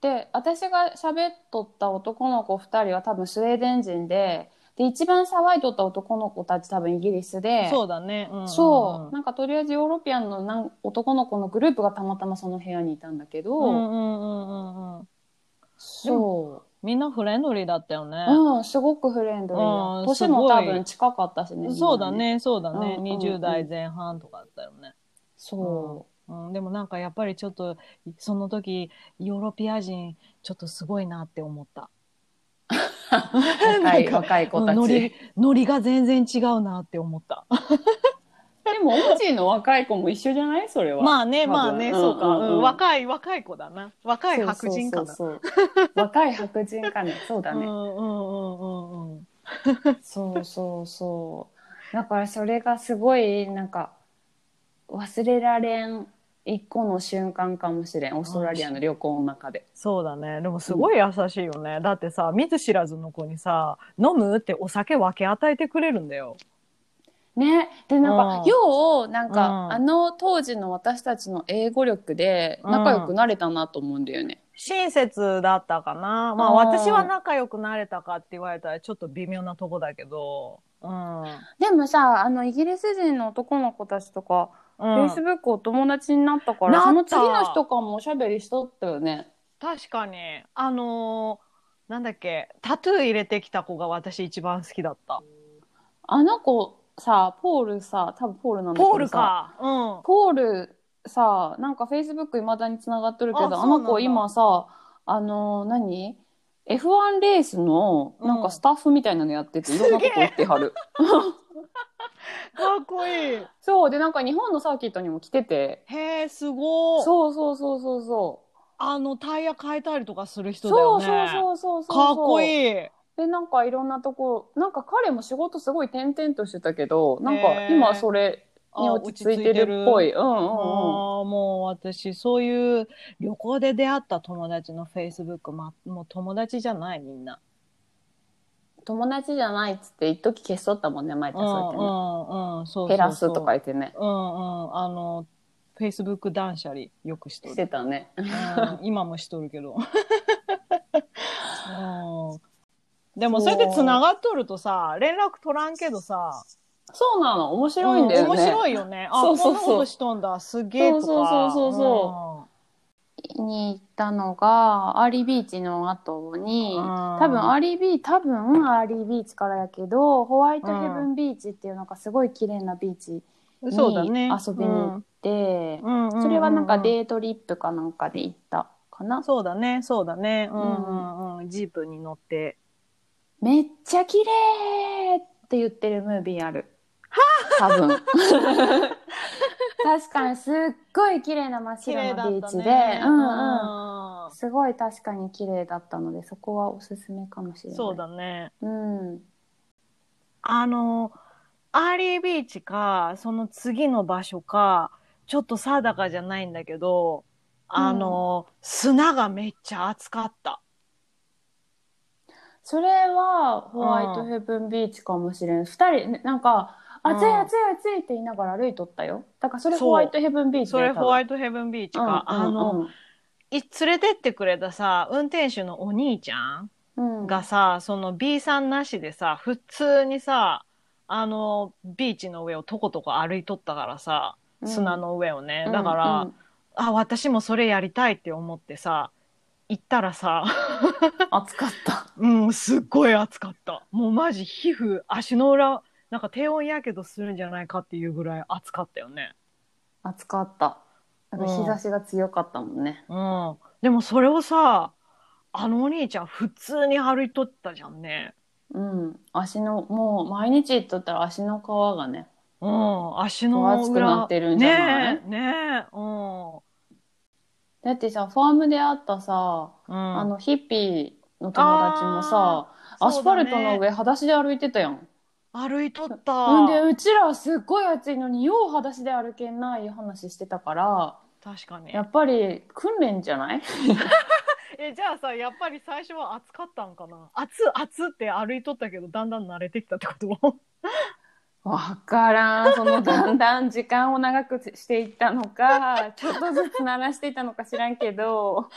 で私が喋っとった男の子2人は多分スウェーデン人でで一番騒いとった男の子たち多分イギリスでうんそうだね。うんうんうんそうなんかとりあえずヨーロピアンのなん男の子のグループがたまたまその部屋にいたんだけど、うんうんうんうんうん。そみんなフレンドリーだったよね。う、うん、すごくフレンドリーうんだ年も多分近かったしねそうだね、そうだね。うんうんうん20代前半とかだったよね。そうん、でもなんかやっぱりちょっとその時ヨーロピア人ちょっとすごいなって思った。う *laughs* 若い若い子たち、うんノリノリが全然違うなって思った。*laughs* でもオジーの若い子も一緒じゃない？それは。まあねまあね、うんそうか、うんうん。うん若い若い子だな。若い白人かな。若い白人かね。そうだね、うんうんうんうんうん。*laughs* そうそうそう。だからそれがすごいなんか忘れられん一個の瞬間かもしれんオーストラリアの旅行の中でそうだね。でもすごい優しいよね。だってさ、見ず知らずの子にさ、飲むってお酒分け与えてくれるんだよ。ねでなんか、うんようなんか、うんあの当時の私たちの英語力で仲良くなれたなと思うんだよね、親切だったかな。まあうん私は仲良くなれたかって言われたらちょっと微妙なとこだけど。うん。でもさあのイギリス人の男の子たちとか、うフェイスん、ブックお友達になったからその次の日とかもおしゃべりしとったよね確かに。あのーなんだっけ、タトゥー入れてきた子が私一番好きだった。あの子さポールさ多分ポールなんだけどさポールか。うん。ポールさなんかフェイスブックいまだにつながっとるけどあの子今さあの何？F1 レースのなんかスタッフみたいなのやってて、いろんなとこ行ってはる。*laughs* *laughs* かっこいい。そうでなんか日本のサーキットにも来ててへえ、すごい。そうそうそうそうそうあの、タイヤ変えたりとかする人だそうよね。そうそうそうそうかっこいいい。でなんかいろんなとこなんか彼も仕事すごい転々としてたけどなんか今それにあ落ち着いてるっぽいうんうんうんああもう私そういう旅行で出会った友達のフェイスブック、ま、もう友達じゃないみんな。友達じゃないっつって一時消しとったもんね毎うんう回そうやってね。んうんそうそうそう。減らすとか言ってね。うんうんあのフェイスブック断捨離よくしとる、してたね。うん、今もしとるけど、*laughs* うん、でもそれでつながっとるとさ連絡取らんけどさ。そうなの。面白いんだよね、うん面白いよね。あそうそうそう。こんなことしとんだ。すげえとか。そうそうそうそうに行ったのがアーリービーチの後にうん多分アーリービー多分アーリービーチからやけどホワイトヘブンビーチっていうのがすごい綺麗なビーチうんにそうだね。遊びに行って、うん。うんそれはなんかーday trip かなんかで行ったかな、そうだねそうだね。うんうん。うん。ジープに乗って。めっちゃ綺麗って言ってるムービーある多分。確かにすっごい綺麗な真っ綺白なビーチで、ねうん。うんすごい確かに綺麗だったのでそこはおすすめかもしれない。そうだね。うん。あのアーリービーチかその次の場所かちょっと定かじゃないんだけどあの、砂がめっちゃ熱かった。それはホワイトヘブンビーチかもしれん、二人ねなんか暑いうん。暑い暑いって言いながら歩いとったよ。だからそれホワイトヘブンビーチそれホワイイトヘブンビーチトか、あのうん。い連れてってくれたさ運転手のお兄ちゃんうん。がさその B さんなしでさ普通にさあのビーチの上をとことこ歩いとったからさ砂の上をね、だから、あ、私もそれやりたいって思ってさ、行ったらさ、暑かった。*laughs* うん、すっごい暑かった。もうマジ皮膚、足の裏、なんか低温やけどするんじゃないかっていうぐらい暑かったよね。暑かった。なんか日差しが強かったもんね。うん。でもそれをさ、あのお兄ちゃん普通に歩いとったじゃんね。うん。足の、もう毎日行っとったら足の皮がね。うん、足の分厚くなってるんじゃない？ねえ、ねえ、うん。だってさ、ファームで会ったさ、うん、あのヒッピーの友達もさ、アスファルトの上裸足で歩いてたやん。歩いとった。うんで、うちらはすっごい暑いのに、よう裸足で歩けんな、いう話してたから、確かにや。っぱり訓練じゃない？*laughs* え、じゃあさ、やっぱり最初は暑かったんかな？暑、暑って歩いとったけど、だんだん慣れてきたってこと？*laughs* わからん。そのだんだん時間を長くしていったのか、*laughs* ちょっとずつ鳴らしていったのか知らんけど、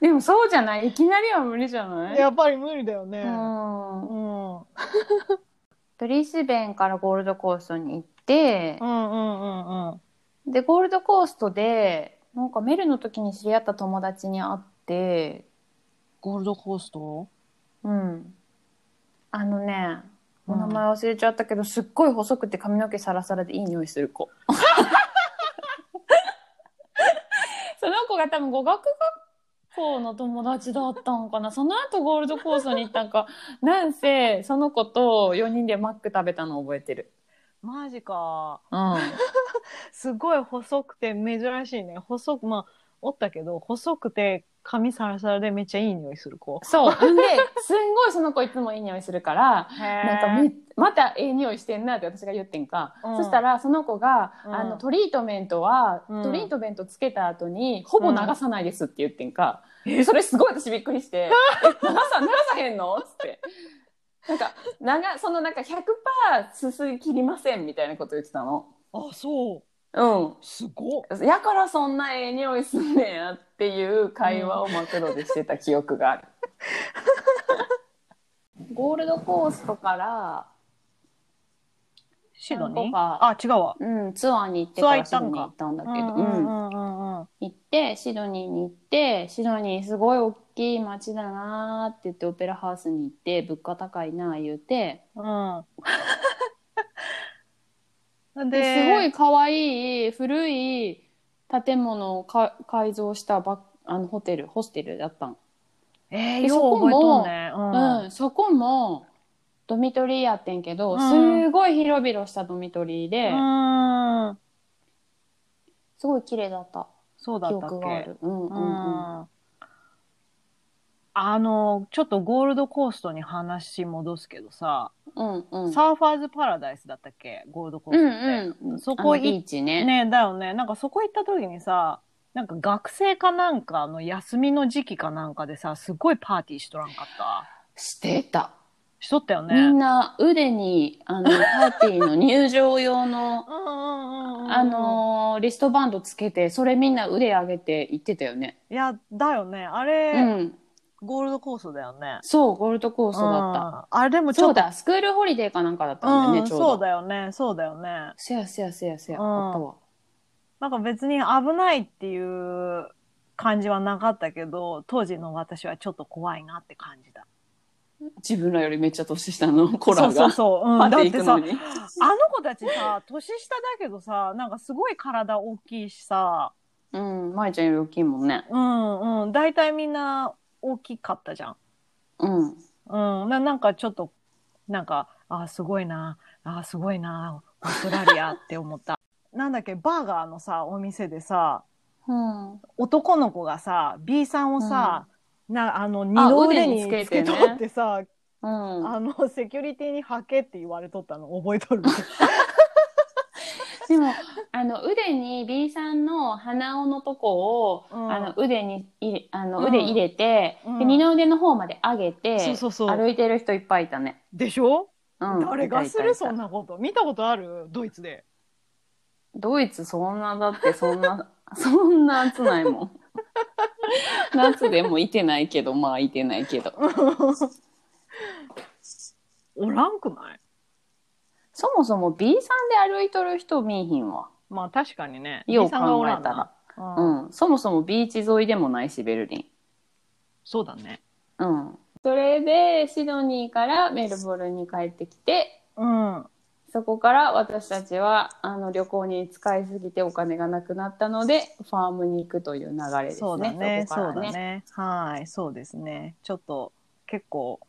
でもそうじゃない？いきなりは無理じゃない？やっぱり無理だよね。うんうん。うんブリスベンからゴールドコーストに行ってう、んうんうんうん。で、ゴールドコーストで、なんかメルの時に知り合った友達に会って、ゴールドコースト？うん。あのね、おうん名前忘れちゃったけど、すっごい細くて髪の毛サラサラでいい匂いする子。*laughs* その子が多分語学学校の友達だったんかな？その後ゴールドコーストに行ったんか。なんせ、その子と4人でマック食べたの覚えてる。マジか。うん。*laughs* すごい細くて珍しいね。細く、まあ、おったけど、細くて髪サラサラでめっちゃいい匂いする子。そう。んで、すんごいその子いつもいい匂いするから、ななんかめまたええ匂いしてんなって私が言ってんか、うんそしたらその子が、うんあのトリートメントは、うんトリートメントつけた後にほぼ流さないですって言ってんか、えそれすごい私びっくりして「*laughs* え流さ流さへんの?」っつって。なんか長そのなんか100%すすぎ切りませんみたいなこと言ってたの。あ、そう。うん。すごっ。やからそんなええ匂いすんねやっていう会話をマクロでしてた記憶がある。*laughs* ゴールドコーストからシドニー？あ、違うわ。うん、ツアーに行ってからシドニー行ったんだけど、うん行ってシドニーに行ってシドニーすごい大きい街だなーって言ってオペラハウスに行って物価高いなー言うてうん。ですごい可愛い古い建物をか改造したバあのホテルホステルだったん、えー、でよう覚えとんね。うん。うんそこもドミトリーやってんけど、うんすごい広々したドミトリーで、うん。すごい綺麗だった記そうだったっけ？うんうんうんうん。あの、ちょっとゴールドコーストに話戻すけどさ、うんうんサーファーズパラダイスだったっけ？ゴールドコーうストって。んうんそこあのビーチねねだよね。なんかそこ行った時にさ、なんか学生かなんかの休みの時期かなんかでさ、すごいパーティーしとらんかった？してたしとったよね。みんな腕にあのパーティーの入場用の。あ、のーリストバンドつけてそれみんな腕上げて行ってたよね。いや、だよね。あうれ、ん。ゴールドコーストだよね。そうゴールドコーストだった。うんあれでもちょっと、そうだスクールホリデーかなんかだったんだよね、うん、ちょうど。そうだよね。そうだよね。せやせやせやせや、うんあったわ。なんか別に危ないっていう感じはなかったけど、当時の私はちょっと怖いなって感じた。自分らよりめっちゃ年下の *laughs* コラが。そうそうそう。うん、だってさ、あの子たちさ、年下だけどさ、なんかすごい体大きいしさ、うん、舞ちゃんより大きいもんね。うんうん、大体みんな大きかったじゃん。うん。うん、ななんかちょっと、なんか、あーすごいな、あーすごいな、オーストラリアって思った。*laughs* なんだっけ、バーガーのさ、お店でさ、うん。男の子がさ、B さんをさ、なあの、二の腕につけとってさ、うん。あの、セキュリティにはけって言われとったの覚えとる。でも、あの、腕に B さんの鼻緒のとこを、うんあの、腕に入れ、あの、うん腕入れて、うんで、二の腕の方まで上げて、そうそうそう歩いてる人いっぱいいたね。でしょ、うん。誰がする？そんなこと。見たことある？ドイツで。ドイツそんな、だってそんな、*laughs* そんな暑ないもん。*laughs* 夏でもいてないけど、まあいてないけど。おらんくない？そもそも B さんで歩いとる人見いひんわ。まあ確かにね。よう考えたら。うんうん、そもそもビーチ沿いでもないしベルリそうだね。ン、うん、それでシドニーからメルボルンに帰ってきてうん。そこから私たちはあの旅行に使いすぎてお金がなくなったのでファームに行くという流れですね。そうだね。そうだね。はい。そうですね。ちょっと結構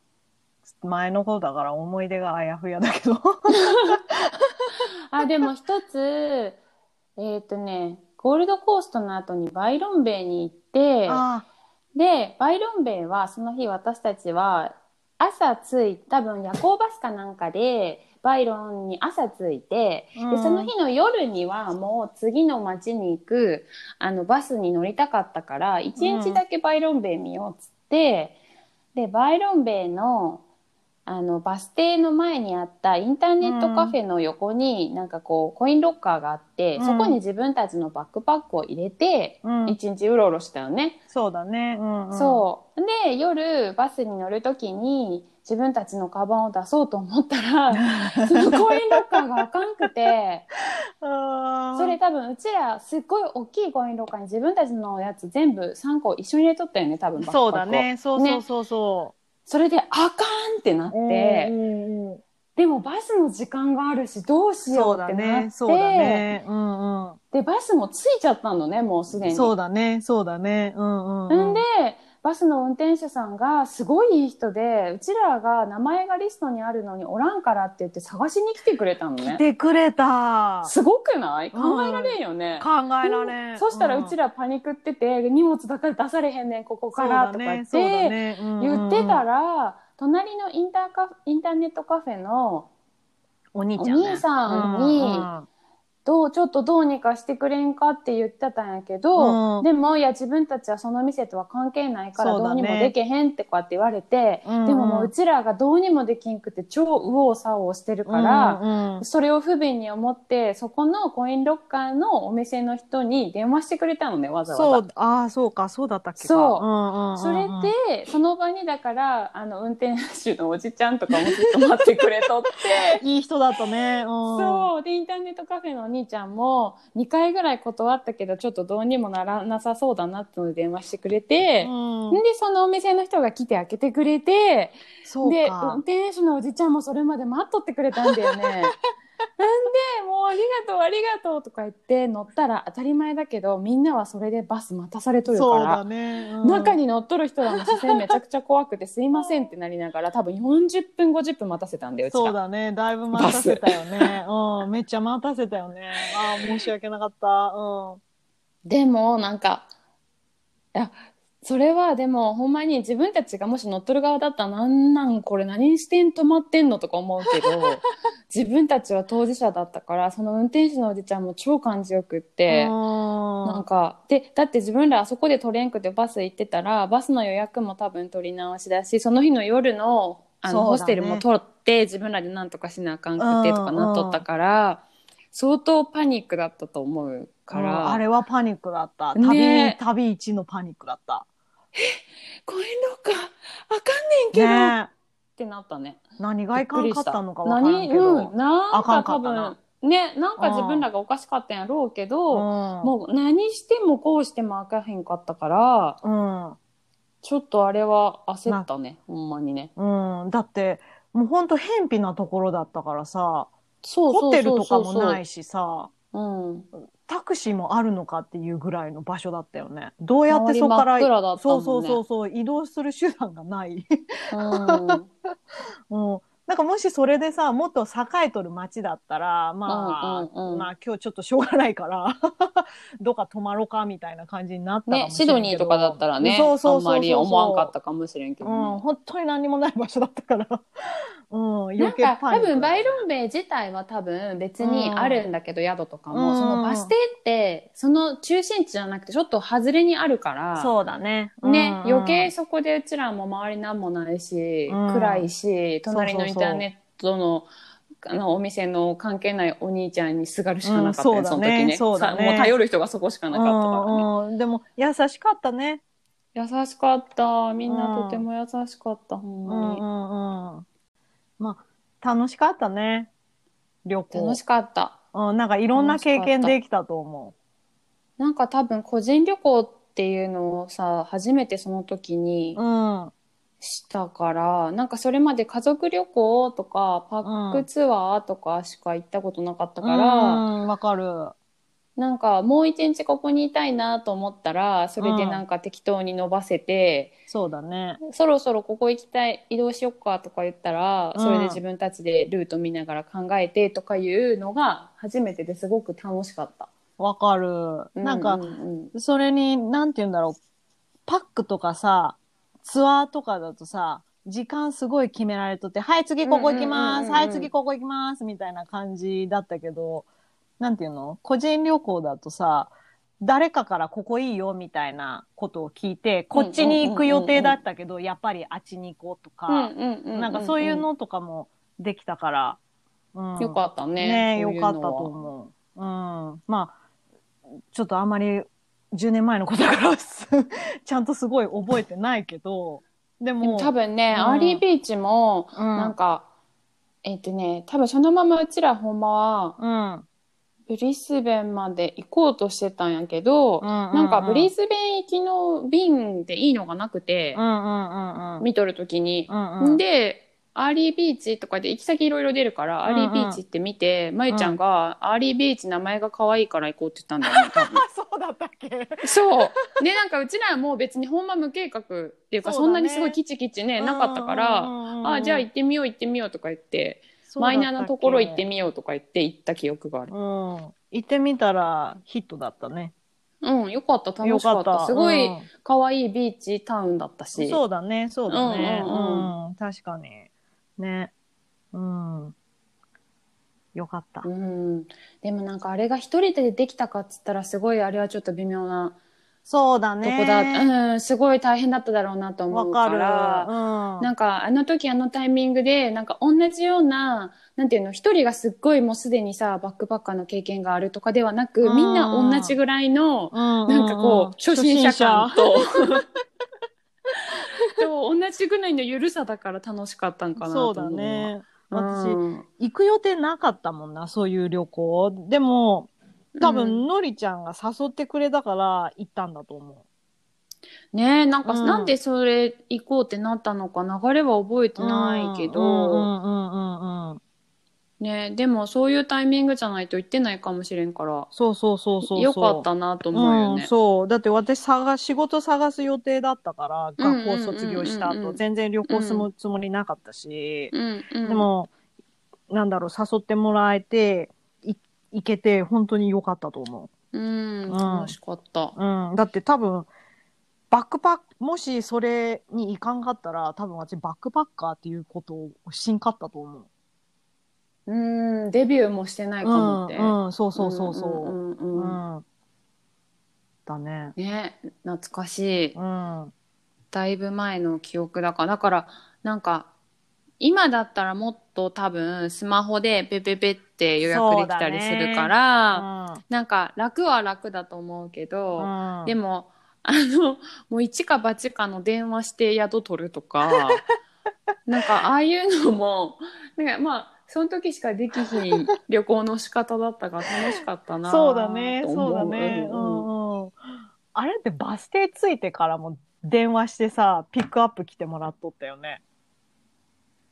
前のことだから思い出があやふやだけど。*laughs* あでも一つえっ、とねゴールドコーストの後にバイロンベイに行ってあでバイロンベイはその日私たちは朝着い多分夜行バスかなんかでバイロンに朝着いて、うん。でその日の夜にはもう次の町に行くあのバスに乗りたかったから一日だけバイロンベイ見ようっつって、でバイロンベイのあのバス停の前にあったインターネットカフェの横になんかこうコインロッカーがあって、うんそこに自分たちのバックパックを入れてうん。一日うろうろしたよね。そうだね。うん、うん。そう。で、夜バスに乗るときに自分たちのカバンを出そうと思ったら、*laughs* そのコインロッカーがあかんくて、*laughs* それ多分うちらすっごい大きいコインロッカーに自分たちのやつ全部3個一緒に入れとったよね、多分バックパックをそうだ。ね。そうそうそうそそれであかんってなっう。うんて、うんうんでもバスの時間があるしどうしよそうってなって、ね。そうだね。うんうん。で、バスも着いちゃったのね、もうすでに。そうだね。そうだね。うんうん。んで、バスの運転手さんがすごいいい人で、うちらが名前がリストにあるのにおらんからって言って探しに来てくれたの来ね。てくれた。すごくない？うん考えられんよね。考えられん。そしたらうちららパニックってて、荷物だから出されへんねん、ここからとか言っそうだてね。言ってたら、ら、隣のインターカフインターネットカフェのお兄ちゃんね。お兄さんにうんうんどう、ちょっとどうにかしてくれんかって言ってたんやけど、うんでも、いや、自分たちはその店とは関係ないからそうだねどうにもできへんってこうやって言われて、うんうんでももううちらがどうにもできんくて超右往左往してるから、うんうんそれを不憫に思って、そこのコインロッカーのお店の人に電話してくれたのね、わざわざ。そう、ああ、そうか、そうだったっけか。そうそれで、その場にだから、あの、運転手のおじちゃんとかもずっと待ってくれとって、*laughs* いい人だったね。うん、そう。で、インターネットカフェのお兄ちゃんも、2回ぐらい断ったけど、ちょっとどうにもならなさそうだなってので電話してくれて、うんで、そのお店の人が来て開けてくれて、で、運。転手のおじちゃんもそれまで待っとってくれたんだよね。なんで、もうありがとう、ありがとうとか言って乗ったら当たり前だけど、みんなはそれでバス待たされとるそうだね。うん中に乗っとる人らの視線めちゃくちゃ怖くて、すいませんってなりながら、多分40分、50分待たせたんだよ、うちらそうだね。だいぶ待たせたよね。うん。めっちゃ待たせたよね。ああ、申し訳なかった。うん。でもなんかいやそれはでもほんまに自分たちがもし乗っとる側だったらなんなんこれ何してん止まってんのとか思うけど *laughs* 自分たちは当事者だったからその運転手のおじちゃんも超感じよくって。なんかでだって自分らあそこで取れんくてバス行ってたらバスの予約も多分取り直しだしその日の夜のあの、ねホステルも取って自分らでなんとかしなあかんくてとかなっとったから、相当パニックだったと思うから、うんあれはパニックだった。ね旅、旅一のパニックだった。コインロッカーあかんねんけど、ねってなったね。何がいかんかったのかわからん何けど。うん、なんあかんか多分ねなんか自分らがおかしかったんやろうけど、もう何してもこうしてもあかへんかったからうん。ちょっとあれは焦ったねほんまにね。うん。だって、もうほんと偏僻なところだったからさ、そうホテルとかもいないしさ、うんタクシーもあるのかっていうぐらいの場所だったよね。どうやってそこから、ねそうそうそうそう、移動する手段がない。うんうん。なんかもしそれでさ、もっと栄えとる街だったら、まあ、うんうんうんまあ今日ちょっとしょうがないから、どっか泊まろうかみたいな感じになったねシドニーとかだったらねそうそうそうそうあんまり思わんかったかもしれんけどね、うん、本当に何もない場所だったから。うん、余なんか。多分バイロンベイ自体は多分別にあるんだけど、宿とかも、うん。そのバス停ってその中心地じゃなくてちょっと外れにあるからそうだね。ね、うん。余計そこでうちらも周りなんもないし、うん。暗いし隣のそうそうそうインターネットのあのお店の関係ないお兄ちゃんにすがるしかなかったよ、うんその時ね。そうだね。さもう頼る人がそこしかなかったから。ね、うんうん、でも優しかったね。優しかった。みんなとても優しかった、ほんうまに、んうんうん。まあ、楽しかったね。旅行。楽しかったうん、なんかいろんな経験できたと思なんか多分個人旅行っていうのをさ初めてその時にうん。したから、なんかそれまで家族旅行とかパックツアーとかしか行ったことなかったから、うん、わかる。なんかもう一日ここにいたいなと思ったらそれでなんか適当に伸ばせて、そうだね。そろそろここ行きたい移動しよっかとか言ったら、うんそれで自分たちでルート見ながら考えてとかいうのが初めてですごく楽しかった。わかる。なんかう、んうんそれに、なんて言うんだろう。パックとかさ、ツアーとかだとさ、時間すごい決められとって、はい、次ここ行きます。うんうんうんうんはい、次ここ行きます。みたいな感じだったけど、なんていうの？個人旅行だとさ、誰かからここいいよみたいなことを聞いて、こっちに行く予定だったけど、やっぱりあっちに行こうとか、うんうんうんなんかそういうのとかもできたから、うんよかったね。ねよかったと思う。うん。まあ、ちょっとあんまり10年前のことだから、ちゃんとすごい覚えてないけど、ででも、も多分ね、うんアーリービーチも、うん、なんか、えっ、とね、多分そのままうちらほんまは、うん。ブリスベンまで行こうとしてたんやけど、うんうんうん。なんかブリスベン行きの便でいいのがなくてう、んうんうんうん。見とるときに。うんうん、で、アーリービーチとかで行き先いろいろ出るから、うんうん。アーリービーチって見て、まゆちゃんが、アーリービーチ名前が可愛いから行こうって言ったんだよね、*laughs* 多そうだったっけ？そう。で、なんかうちらはもう別にほんま無計画っていうか、そね。そんなにすごいキチキチね、なかったから、らあ、じゃあ行ってみよう行ってみようとか言って、マイナーなところ行ってみようとか言って行った記憶がある。うん。行ってみたらヒットだったね。うん、よかった、楽しかった。すごいうん可愛いビーチタウンだったし。そうだね、そうだね。うんうんうん確かに。ね。うん。よかった。うん。でもなんかあれが一人でできたかっつったらすごいあれはちょっと微妙なそうだとね。こだ？うん、すごい大変だっただろうなと思うか。らる。うん。なんかあの時あのタイミングでなんか同じようななんていうの一人がすっごいもうすでにさバックパッカーの経験があるとかではなく、うんみんな同じぐらいのななんかこう初心者感とと同じぐらいのゆるさだから楽しかったんかなとそう思うだね。わ私、うん行く予定なかったもんな、そういう旅行。でも、多うん分、のりちゃんが誘ってくれたから行ったんだと思ねえなんか、うんなんでそれ行こうってなったのか流れは覚えてう。ないけど、うんうんうんうんうん。ねえでもそういうタイミングじゃないと行ってないかもしれんからそうそうそうそうそう。よかったなと思うようん、ね。そう。だって私探、仕事探す予定だったから、うんうんうんうん学校卒業した後、全然旅行するつもりなかったし、うんうん、でも、なんだろう、誘ってもらえて、い行けて、本当に良かったと思うん、楽しかった。う。うん。だって多分、バックパック、もしそれに行かんかったら、多分私バックパッカーっていうことをしんかったと思う。うん、デビューもしてないかもって。うん、うん、そうそうそうそう。んうんうんうん。だね。ね、懐かしい。うん。だいぶ前の記憶だから。だから、なんか、今だったらもっと多分スマホでペペペって予約できたりするから、なんか楽は楽だと思うけど、うんでも、あの、もう一か八かの電話して宿取るとか、*laughs* なんかああいうのも、なんかまあ、その時しかできひん旅行の仕方だったから楽しかったなそうだね、そうだね。ううんうんんうん。あれってバス停着いてからも電話してさ、ピックアップ来てもらっとったよね。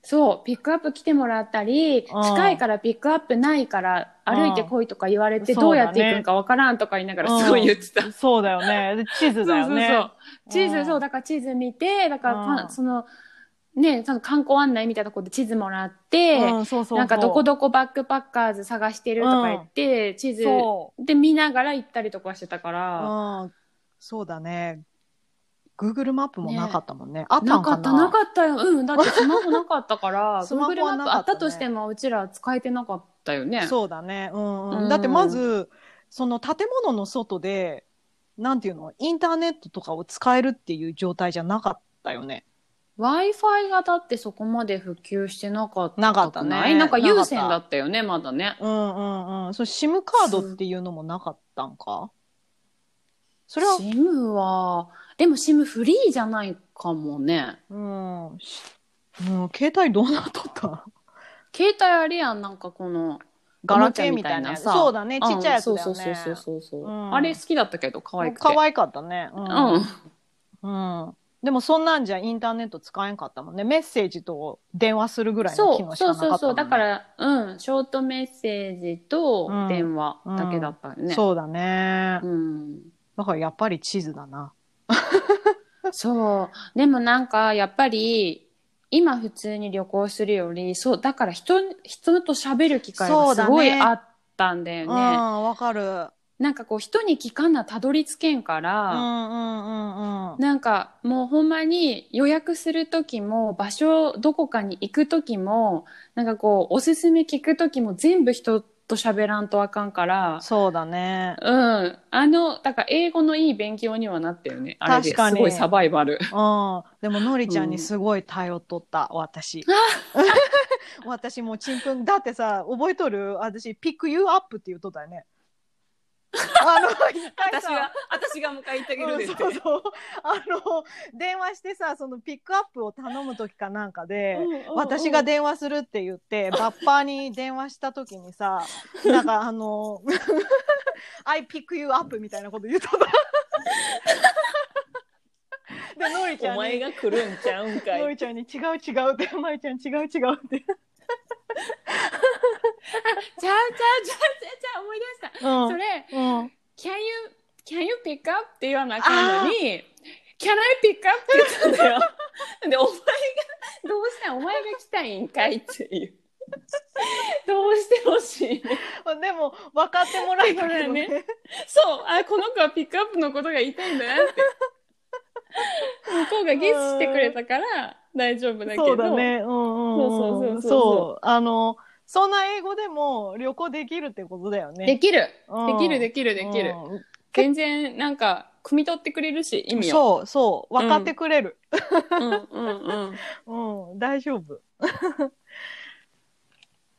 そう、ピックアップ来てもらったり、うん近いからピックアップないから歩いてこいとか言われて、うんどうやって行くんかわからんとか言いながらすごい言ってた。そうだよね。で地図だよね。そうそうそう。地図、うんそう、だから地図見て、だからパン、うんその、ね、その観光案内みたいなところで地図もらって、うん、そうそうそう。なんかどこどこバックパッカーズ探してるとか言って、地図そで見ながら行ったりとかしてたかう。ら、うん。そうだね。Google マップもなかったもんね。あったかな？なんかった、なかったよ。うん、だってスマホなかったから、*laughs* スマホ Google マップあかっねったたとしても、うちら使えてなかったよね。そうだね。うん、う。うんんだってまず、その建物の外で、なんていうの、インターネットとかを使えるっていう状態じゃなかったよね。Wi-Fi がだってそこまで普及してなかったくなかったねなんか有線だったよね、まだね。うんうんうん。そう、SIM カードっていうのもなかったんか？それは、SIM は、でも SIM フリーじゃないかもね。うん、しうん、携帯どうなっとった？携帯あれやん、なんかこの、ガラケーみたいな。さ。そうだね。ちっちゃいやつだよね。うんそうそうそうそうそう、うん。あれ好きだったけど可愛くて。可愛かったね。ううん。うん。でもそんなんじゃインターネット使えんかったもんね。メッセージと電話するぐらいの機そう能しかそうなかったもん、ね、そうそうだからうん。ショートメッセージと電話だけだったよね、そうだね。うん。だからやっぱり地図だな。*laughs* そうでもなんかやっぱり今普通に旅行するよりそうだから人人と喋る機会がすごいあったんだようん、ねわかる。なんかこう人に聞かなたどり着けんかうら、んうんうんうん。なんかもうほんまに予約する時も場所どこかに行く時もなんかこうおすすめ聞く時も全部人と喋らんとあかんからそうだね。うんあのだから英語のいい勉強にはなったよねあれで確かにすごいサバイバルうん。でものりちゃんにすごい頼っとった、私。*laughs* 私もうちんぷん。だってさ、覚えとる？私、 pick you up って言っとったよね。あの、一回さ私が迎え行ってうんそうそうあの電話してさそのピックアップを頼む時かなんかで、私が電話するって言ってバッパーに電話した時にさなんかあの「*laughs* I pick you up」みたいなこと言った。でのりちゃんにが来るんちゃうんかのりちゃんに「違う違う」ってまいちゃん違う違うって。*laughs* ちゃうちゃうちゃうちゃうちゃう思い出した、うんそれうん Can you, can you pick up? って言わなあかんのに、Can I pick up? って言ったんだよ。*laughs* で、お前が、どうしたんお前が来たいんかいっていう。どうしてほしいね。でも分かってもらえたけどね。そうそう、あ、この子はピックアップのことが言いたいんだなって。向こうがゲスしてくれたから大丈夫だけど。そうだね。うんうん、うん。そうそうそうそうそう。あの、そんな英語でも旅行できるってことだよね。できる。うんできるできるできる。うん全然なんか、汲み取ってくれるし、意味を。そうそう。分かってくれる。うんうんうん。*laughs* うん、大丈夫。*laughs*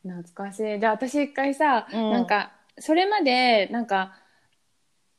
懐かしい。で、私一回さ、うんなんか、それまで、なんか、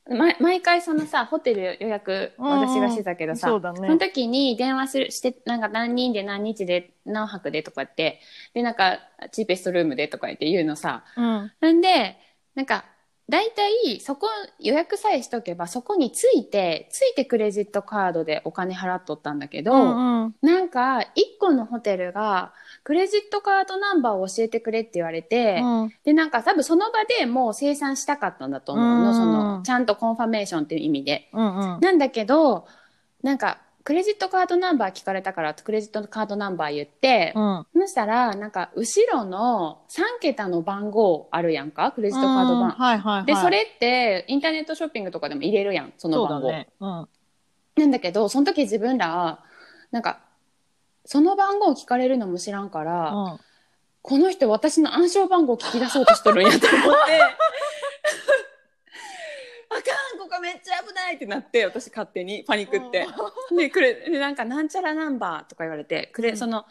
ま、毎回そのさ、ホテル予約、私がしてたけどさ、そうだねの時に電話する、して、なんか何人で何日で何泊でとかって、で、なんか、チーペストルームでとか言って言うのさ、うん。なんで、なんか、大体、そこ、予約さえしとけば、そこについて、ついてクレジットカードでお金払っとったんだけど、うんうん。なんか、一個のホテルが、クレジットカードナンバーを教えてくれって言われて、うんで、なんか多分その場でもう生産したかったんだと思うの、うんその、ちゃんとコンファメーションっていう意味で。うんうん。なんだけど、なんか、クレジットカードナンバー聞かれたから、クレジットカードナンバー言って、うん。そしたら、なんか、後ろの3桁の番号あるやんか？クレジットカードうん番。はいはいはい。で、それって、インターネットショッピングとかでも入れるやん、その番号。そうだね。うん。なんだけど、その時自分ら、なんか、その番号聞かれるのも知らんから、うん。この人私の暗証番号聞き出そうとしとるんやと思って、*laughs* あかんここめっちゃ危ないってなって、私勝手にパニックって。で、くれ、で、なんかなんちゃらナンバーとか言われて、くれ、うん。その、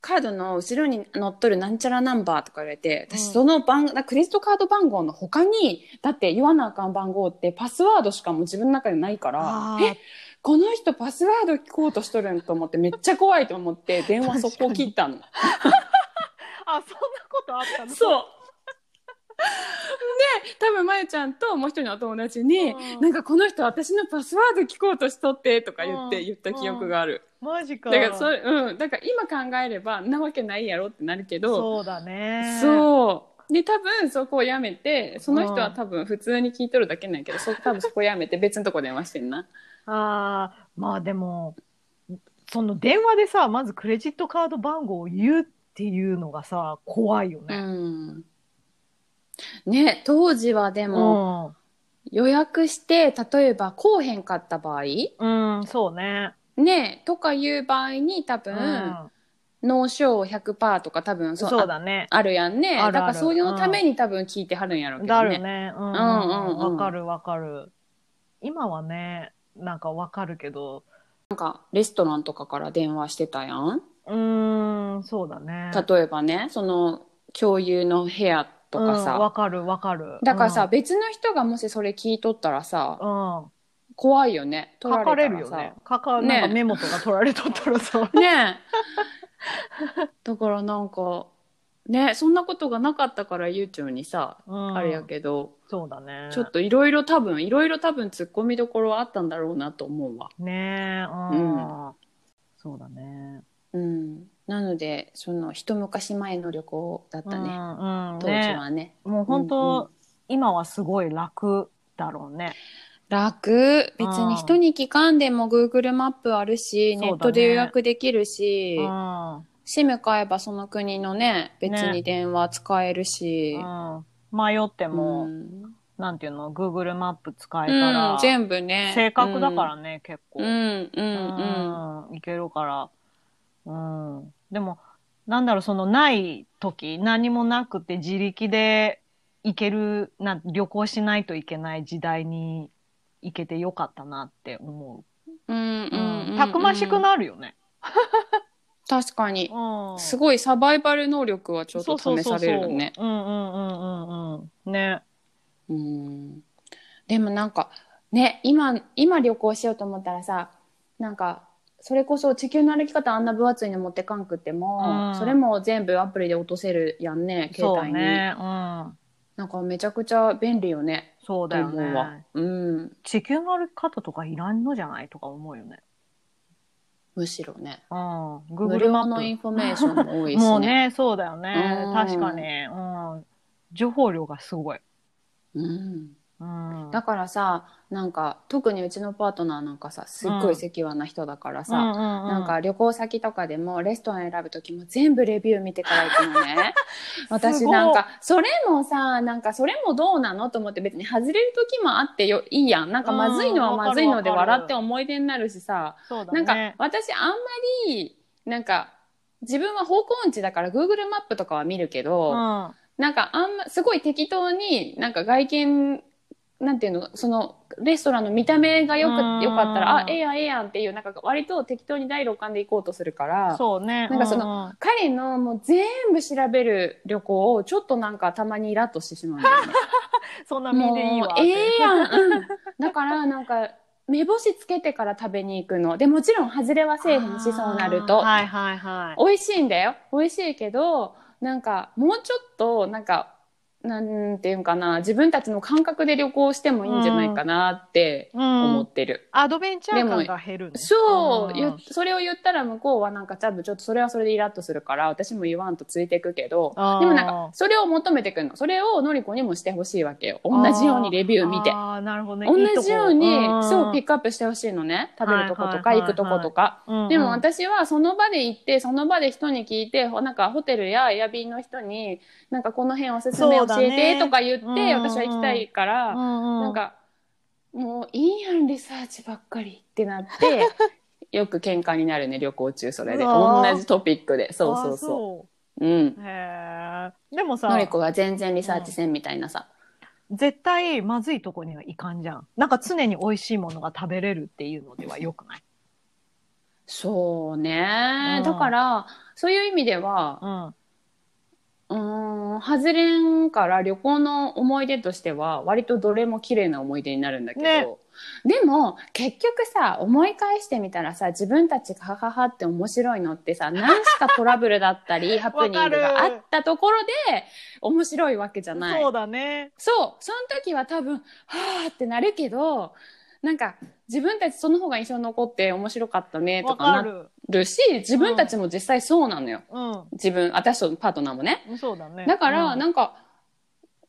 カードの後ろに載っとるなんちゃらナンバーとか言われて、うん。私その番、クレジットカード番号の他に、だって言わなあかん番号ってパスワードしかもう自分の中でないからえ、この人パスワード聞こうとしとるんと思ってめっちゃ怖いと思って *laughs* 電話速攻切ったの。あ、そんなことあったの？そう。で、多分まゆちゃんともう一人のお友達に、うんなんかこの人私のパスワード聞こうとしとってとか言ってうん言った記憶がある。マジか。だからそれ、うん。だから今考えればんなわけないやろってなるけど、そうだね。そう。で、多分そこをやめて、その人は多分普通に聞いとるだけなんやけど、そ多分そこやめて別のとこ電話してんな。ああ、まあでも、その電話でさ、まずクレジットカード番号を言うっていうのがさ、怖いようね。ん。ね、当時はでも、う予約して、例えばこうへんかった場合、ん。うん、そうね。ね、とかいう場合に多う分、ん。脳症100%とか多分そうそうだね。ああるやんね。あるあるだからそういうのために多分聞いてはるんやろうけどね。だるね。うん。うんうんうんわかるわかる。今はね、なんかわかるけど、なんかレストランとかから電話してたやん？うーん、そうだね。例えばね、その共有の部屋とかうんわさ。かるわかる。だからさ、別の人がもしそれ聞いとったらさ、うん、うん。怖いよね。取書かれられるよね。書か、ねメモとか取られとったらさ。ねえ。だからなんか、ねそんなことがなかったからゆうちょにさ、うんあれやけどそうだね。ちょっといろいろ多分いろいろ多分突っ込みどころはあったんだろうなと思うわ。ねえ、うん。そうだね。うん、なのでその一昔前の旅行だったね、うんうん当時はねもう本当、うんう今はすごい楽だろうね。楽別うんに人に聞かんでも Google マップあるし、ネットで予約できるし、うん。SIM 買えばその国のね別ねに電話使えるし、うん、迷っても、うんなんていうの、Google マップ使えたうんら、全部ね正確だからね、結構。うんうんうんうんいけるから。うん。でも、なんだろう、そのない時、何もなくて自力で行ける、な旅行しないといけない時代に行けてよかったなって思うんうんう。うんうんたくましくなるよね。確かにうん。すごいサバイバル能力はちょっと試されるねうんうんうんうんうん。ね。うんでもなんかね今今旅行しようと思ったらさなんかそれこそ地球の歩き方あんな分厚いの持ってかんくっても、うんそれも全部アプリで落とせるやんね携そう帯に、ね。うん。なんかめちゃくちゃ便利よねそうだよね。うん地球の歩き方とかいらんのじゃない？とか思うよね。むしろねうん。無 Google 料マのインフォメーションも多いしね *laughs* もうね、そうだよねう。ん確かに。うん。情報量がすごい。うんうん。だからさなんか特にうちのパートナーなんかさすっごい赤裸々な人だからさ、うんうんうん。なんか旅行先とかでもレストラン選ぶ時も全部レビュー見てから行くのね。*laughs* 私なんかそれもさなんかそれもどうなの？と思って別に外れる時もあってよいいやん。なんかまずいのはうんまずいのでわかる。わかる笑って思い出になるしさ、そうだなんかね。私あんまりなんか自分は方向音痴だから Google マップとかは見るけど、うん。なんかあんますごい適当になんか外見なんていうのそのレストランの見た目がよくうん。よかったらあええやんええやんっていうなんか割と適当に第六感で行こうとするからそうね。なんかそのうん彼のもう全部調べる旅行をちょっとなんかたまにイラッとしてしまうんだよね。*laughs* そんな見でいいわええやん、うん、だからなんか目星つけてから食べに行くの。でもちろん外れはせえへんしそうなると。はいはいはい。美味しいんだよ。美味しいけどなんかもうちょっとなんかなんていうんかな自分たちの感覚で旅行してもいいんじゃないかなって思ってる。アドベンチャー感が減るね。そう、ん。ゆそれを言ったら向こうはなんか多分ちょっとそれはそれでイラッとするから私も言わんとついていくけどでもなんかそれを求めてくるの。それをのりこにもしてほしいわけよ。同じようにレビュー見て。あーなるほどね。同じようにん。そうピックアップしてほしいのね。食べるとことか行くとことか。うんうん。でも私はその場で行ってその場で人に聞いてほなんかホテルやエアビーの人になんかこの辺おすすめ教えねてとか言って、私は行きたいから、なんかもういいやんリサーチばっかりってなって *laughs* よく喧嘩になるね旅行中それで。同じトピックで。そうそうあそう。うん。うへえ。でもさの、りこが全然リサーチせんみたいなさ、絶対まずいとこにはいかんじゃん。なんか常に美味しいものが食べれるっていうのではよくない？そうね、うん。だからそういう意味ではうん。外れんから旅行の思い出としては割とどれも綺麗な思い出になるんだけど、ねでも結局さ思い返してみたらさ自分たちがハハハって面白いのってさ *laughs* 何しかトラブルだったりハプニングがあったところで面白いわけじゃない。そうだね。そうその時は多分はあってなるけどなんか自分たちその方が印象に残って面白かったねとわかなかる。るし自分たちも実際そうなのよ、う自分私とパートナーもね。ん。そうだね。だから、うんなんか、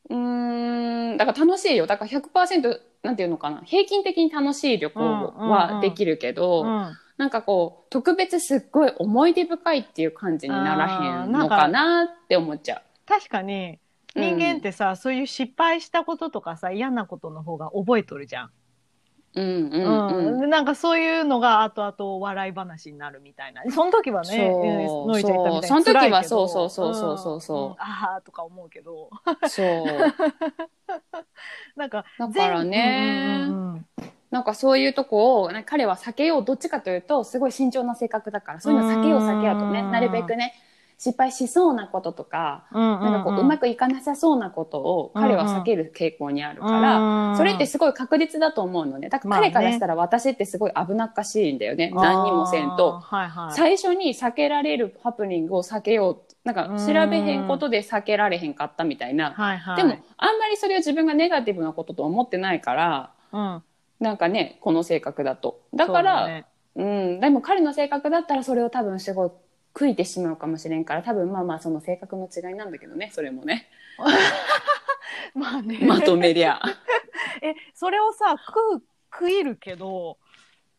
うーん、だから楽しいよ。だから100%、なんていうのかな。平均的に楽しい旅行はできるけど、うんなんかこう、特別すっごい思い出深いっていう感じにならへんのかなって思っちゃ確かに、うん人間ってさ、そういう失敗したこととかさ、嫌なことの方が覚えとるじゃん。う。うんうんうん。でなんかそういうのが後々笑い話になるみたいな。その時はね、そううんのいちゃん言ったみたいにその時はそうそうそうそうそうそうんんああとか思うけど。そう。*laughs* なんか、だからね、全うんうんうんなんかそういうとこを、ね彼は避けよう、どっちかというと、すごい慎重な性格だから、そういうの避けよう避けようとね、うんなるべくね、失敗しそうなこととか、なんかこううまくいかなさそうなことを彼は避ける傾向にあるから、それってすごい確実だと思うのね。だから彼からしたら私ってすごい危なっかしいんだよね。何にもせんと。最初に避けられるハプニングを避けよう。なんか調べへんことで避けられへんかったみたいな。でも、あんまりそれを自分がネガティブなことと思ってないから、うん、なんかね、この性格だと。だから、そうねうん、でも彼の性格だったらそれを多分すごい悔いてしまうかもしれんから、多分まあまあその性格の違いなんだけどね、それもね。*laughs* まあね。まとめりゃ。*laughs* え、それをさ、食う、食いるけど、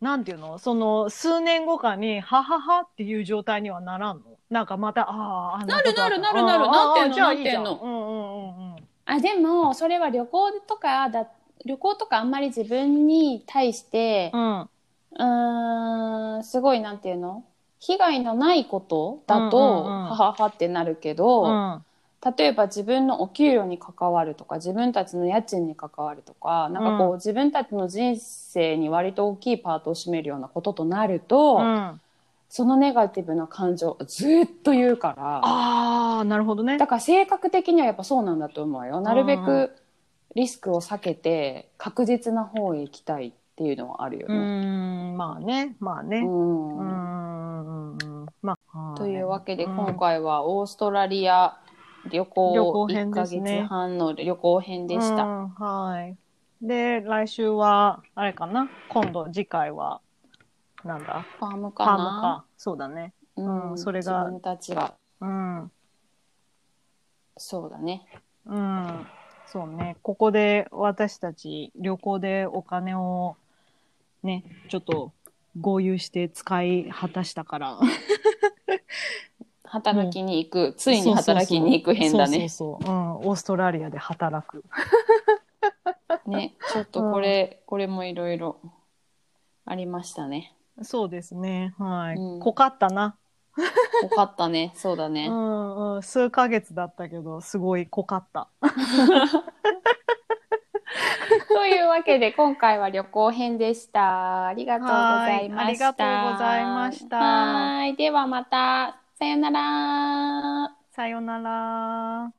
なんていうの？その、数年後かに、はははっていう状態にはならんの？なんかまた、ああ、なるなるなるなるなんてんの？うんうんうんうん。あ、でも、それは旅行とかだ、旅行とかあんまり自分に対して、うん。うーん、すごいなんていうの？被害のないことだと、うんうんうん。はははってなるけど、うん。例えば自分のお給料に関わるとか自分たちの家賃に関わるとかなんかこう、うん。自分たちの人生に割と大きいパートを占めるようなこととなると、うん、そのネガティブな感情をずっと言うからああ、なるほどね。だから性格的にはやっぱそうなんだと思うよ。なるべくリスクを避けて確実な方へ行きたいっていうのはあるようね。ん、まあね、まあね。ううん。まあ、というわけでうん今回はオーストラリア旅行旅行1編ヶ月半の旅行編でした。うんはい。で、来週は、あれかな？今度、次回は、なんだ？ファームファームかなか。そうだね。うんうんそれが自分たちがうん。そうだねうん。そうね。ここで私たち旅行でお金をね、ちょっと合流して使い果たしたから。*laughs* 働きに行く、ついに働きに行く編だねそうそうそう。うん。オーストラリアで働く。*laughs* ねちょっとこれ、これもいろいろありましたねそうですね。はい。うん濃かったな。よかったねそうだね、うんうん。数ヶ月だったけど、すごい濃かった。*laughs* *laughs* というわけで今回は旅行編でした。ありがとうございました。はいありがとうございました。はいではまた。さよなら。さよなら。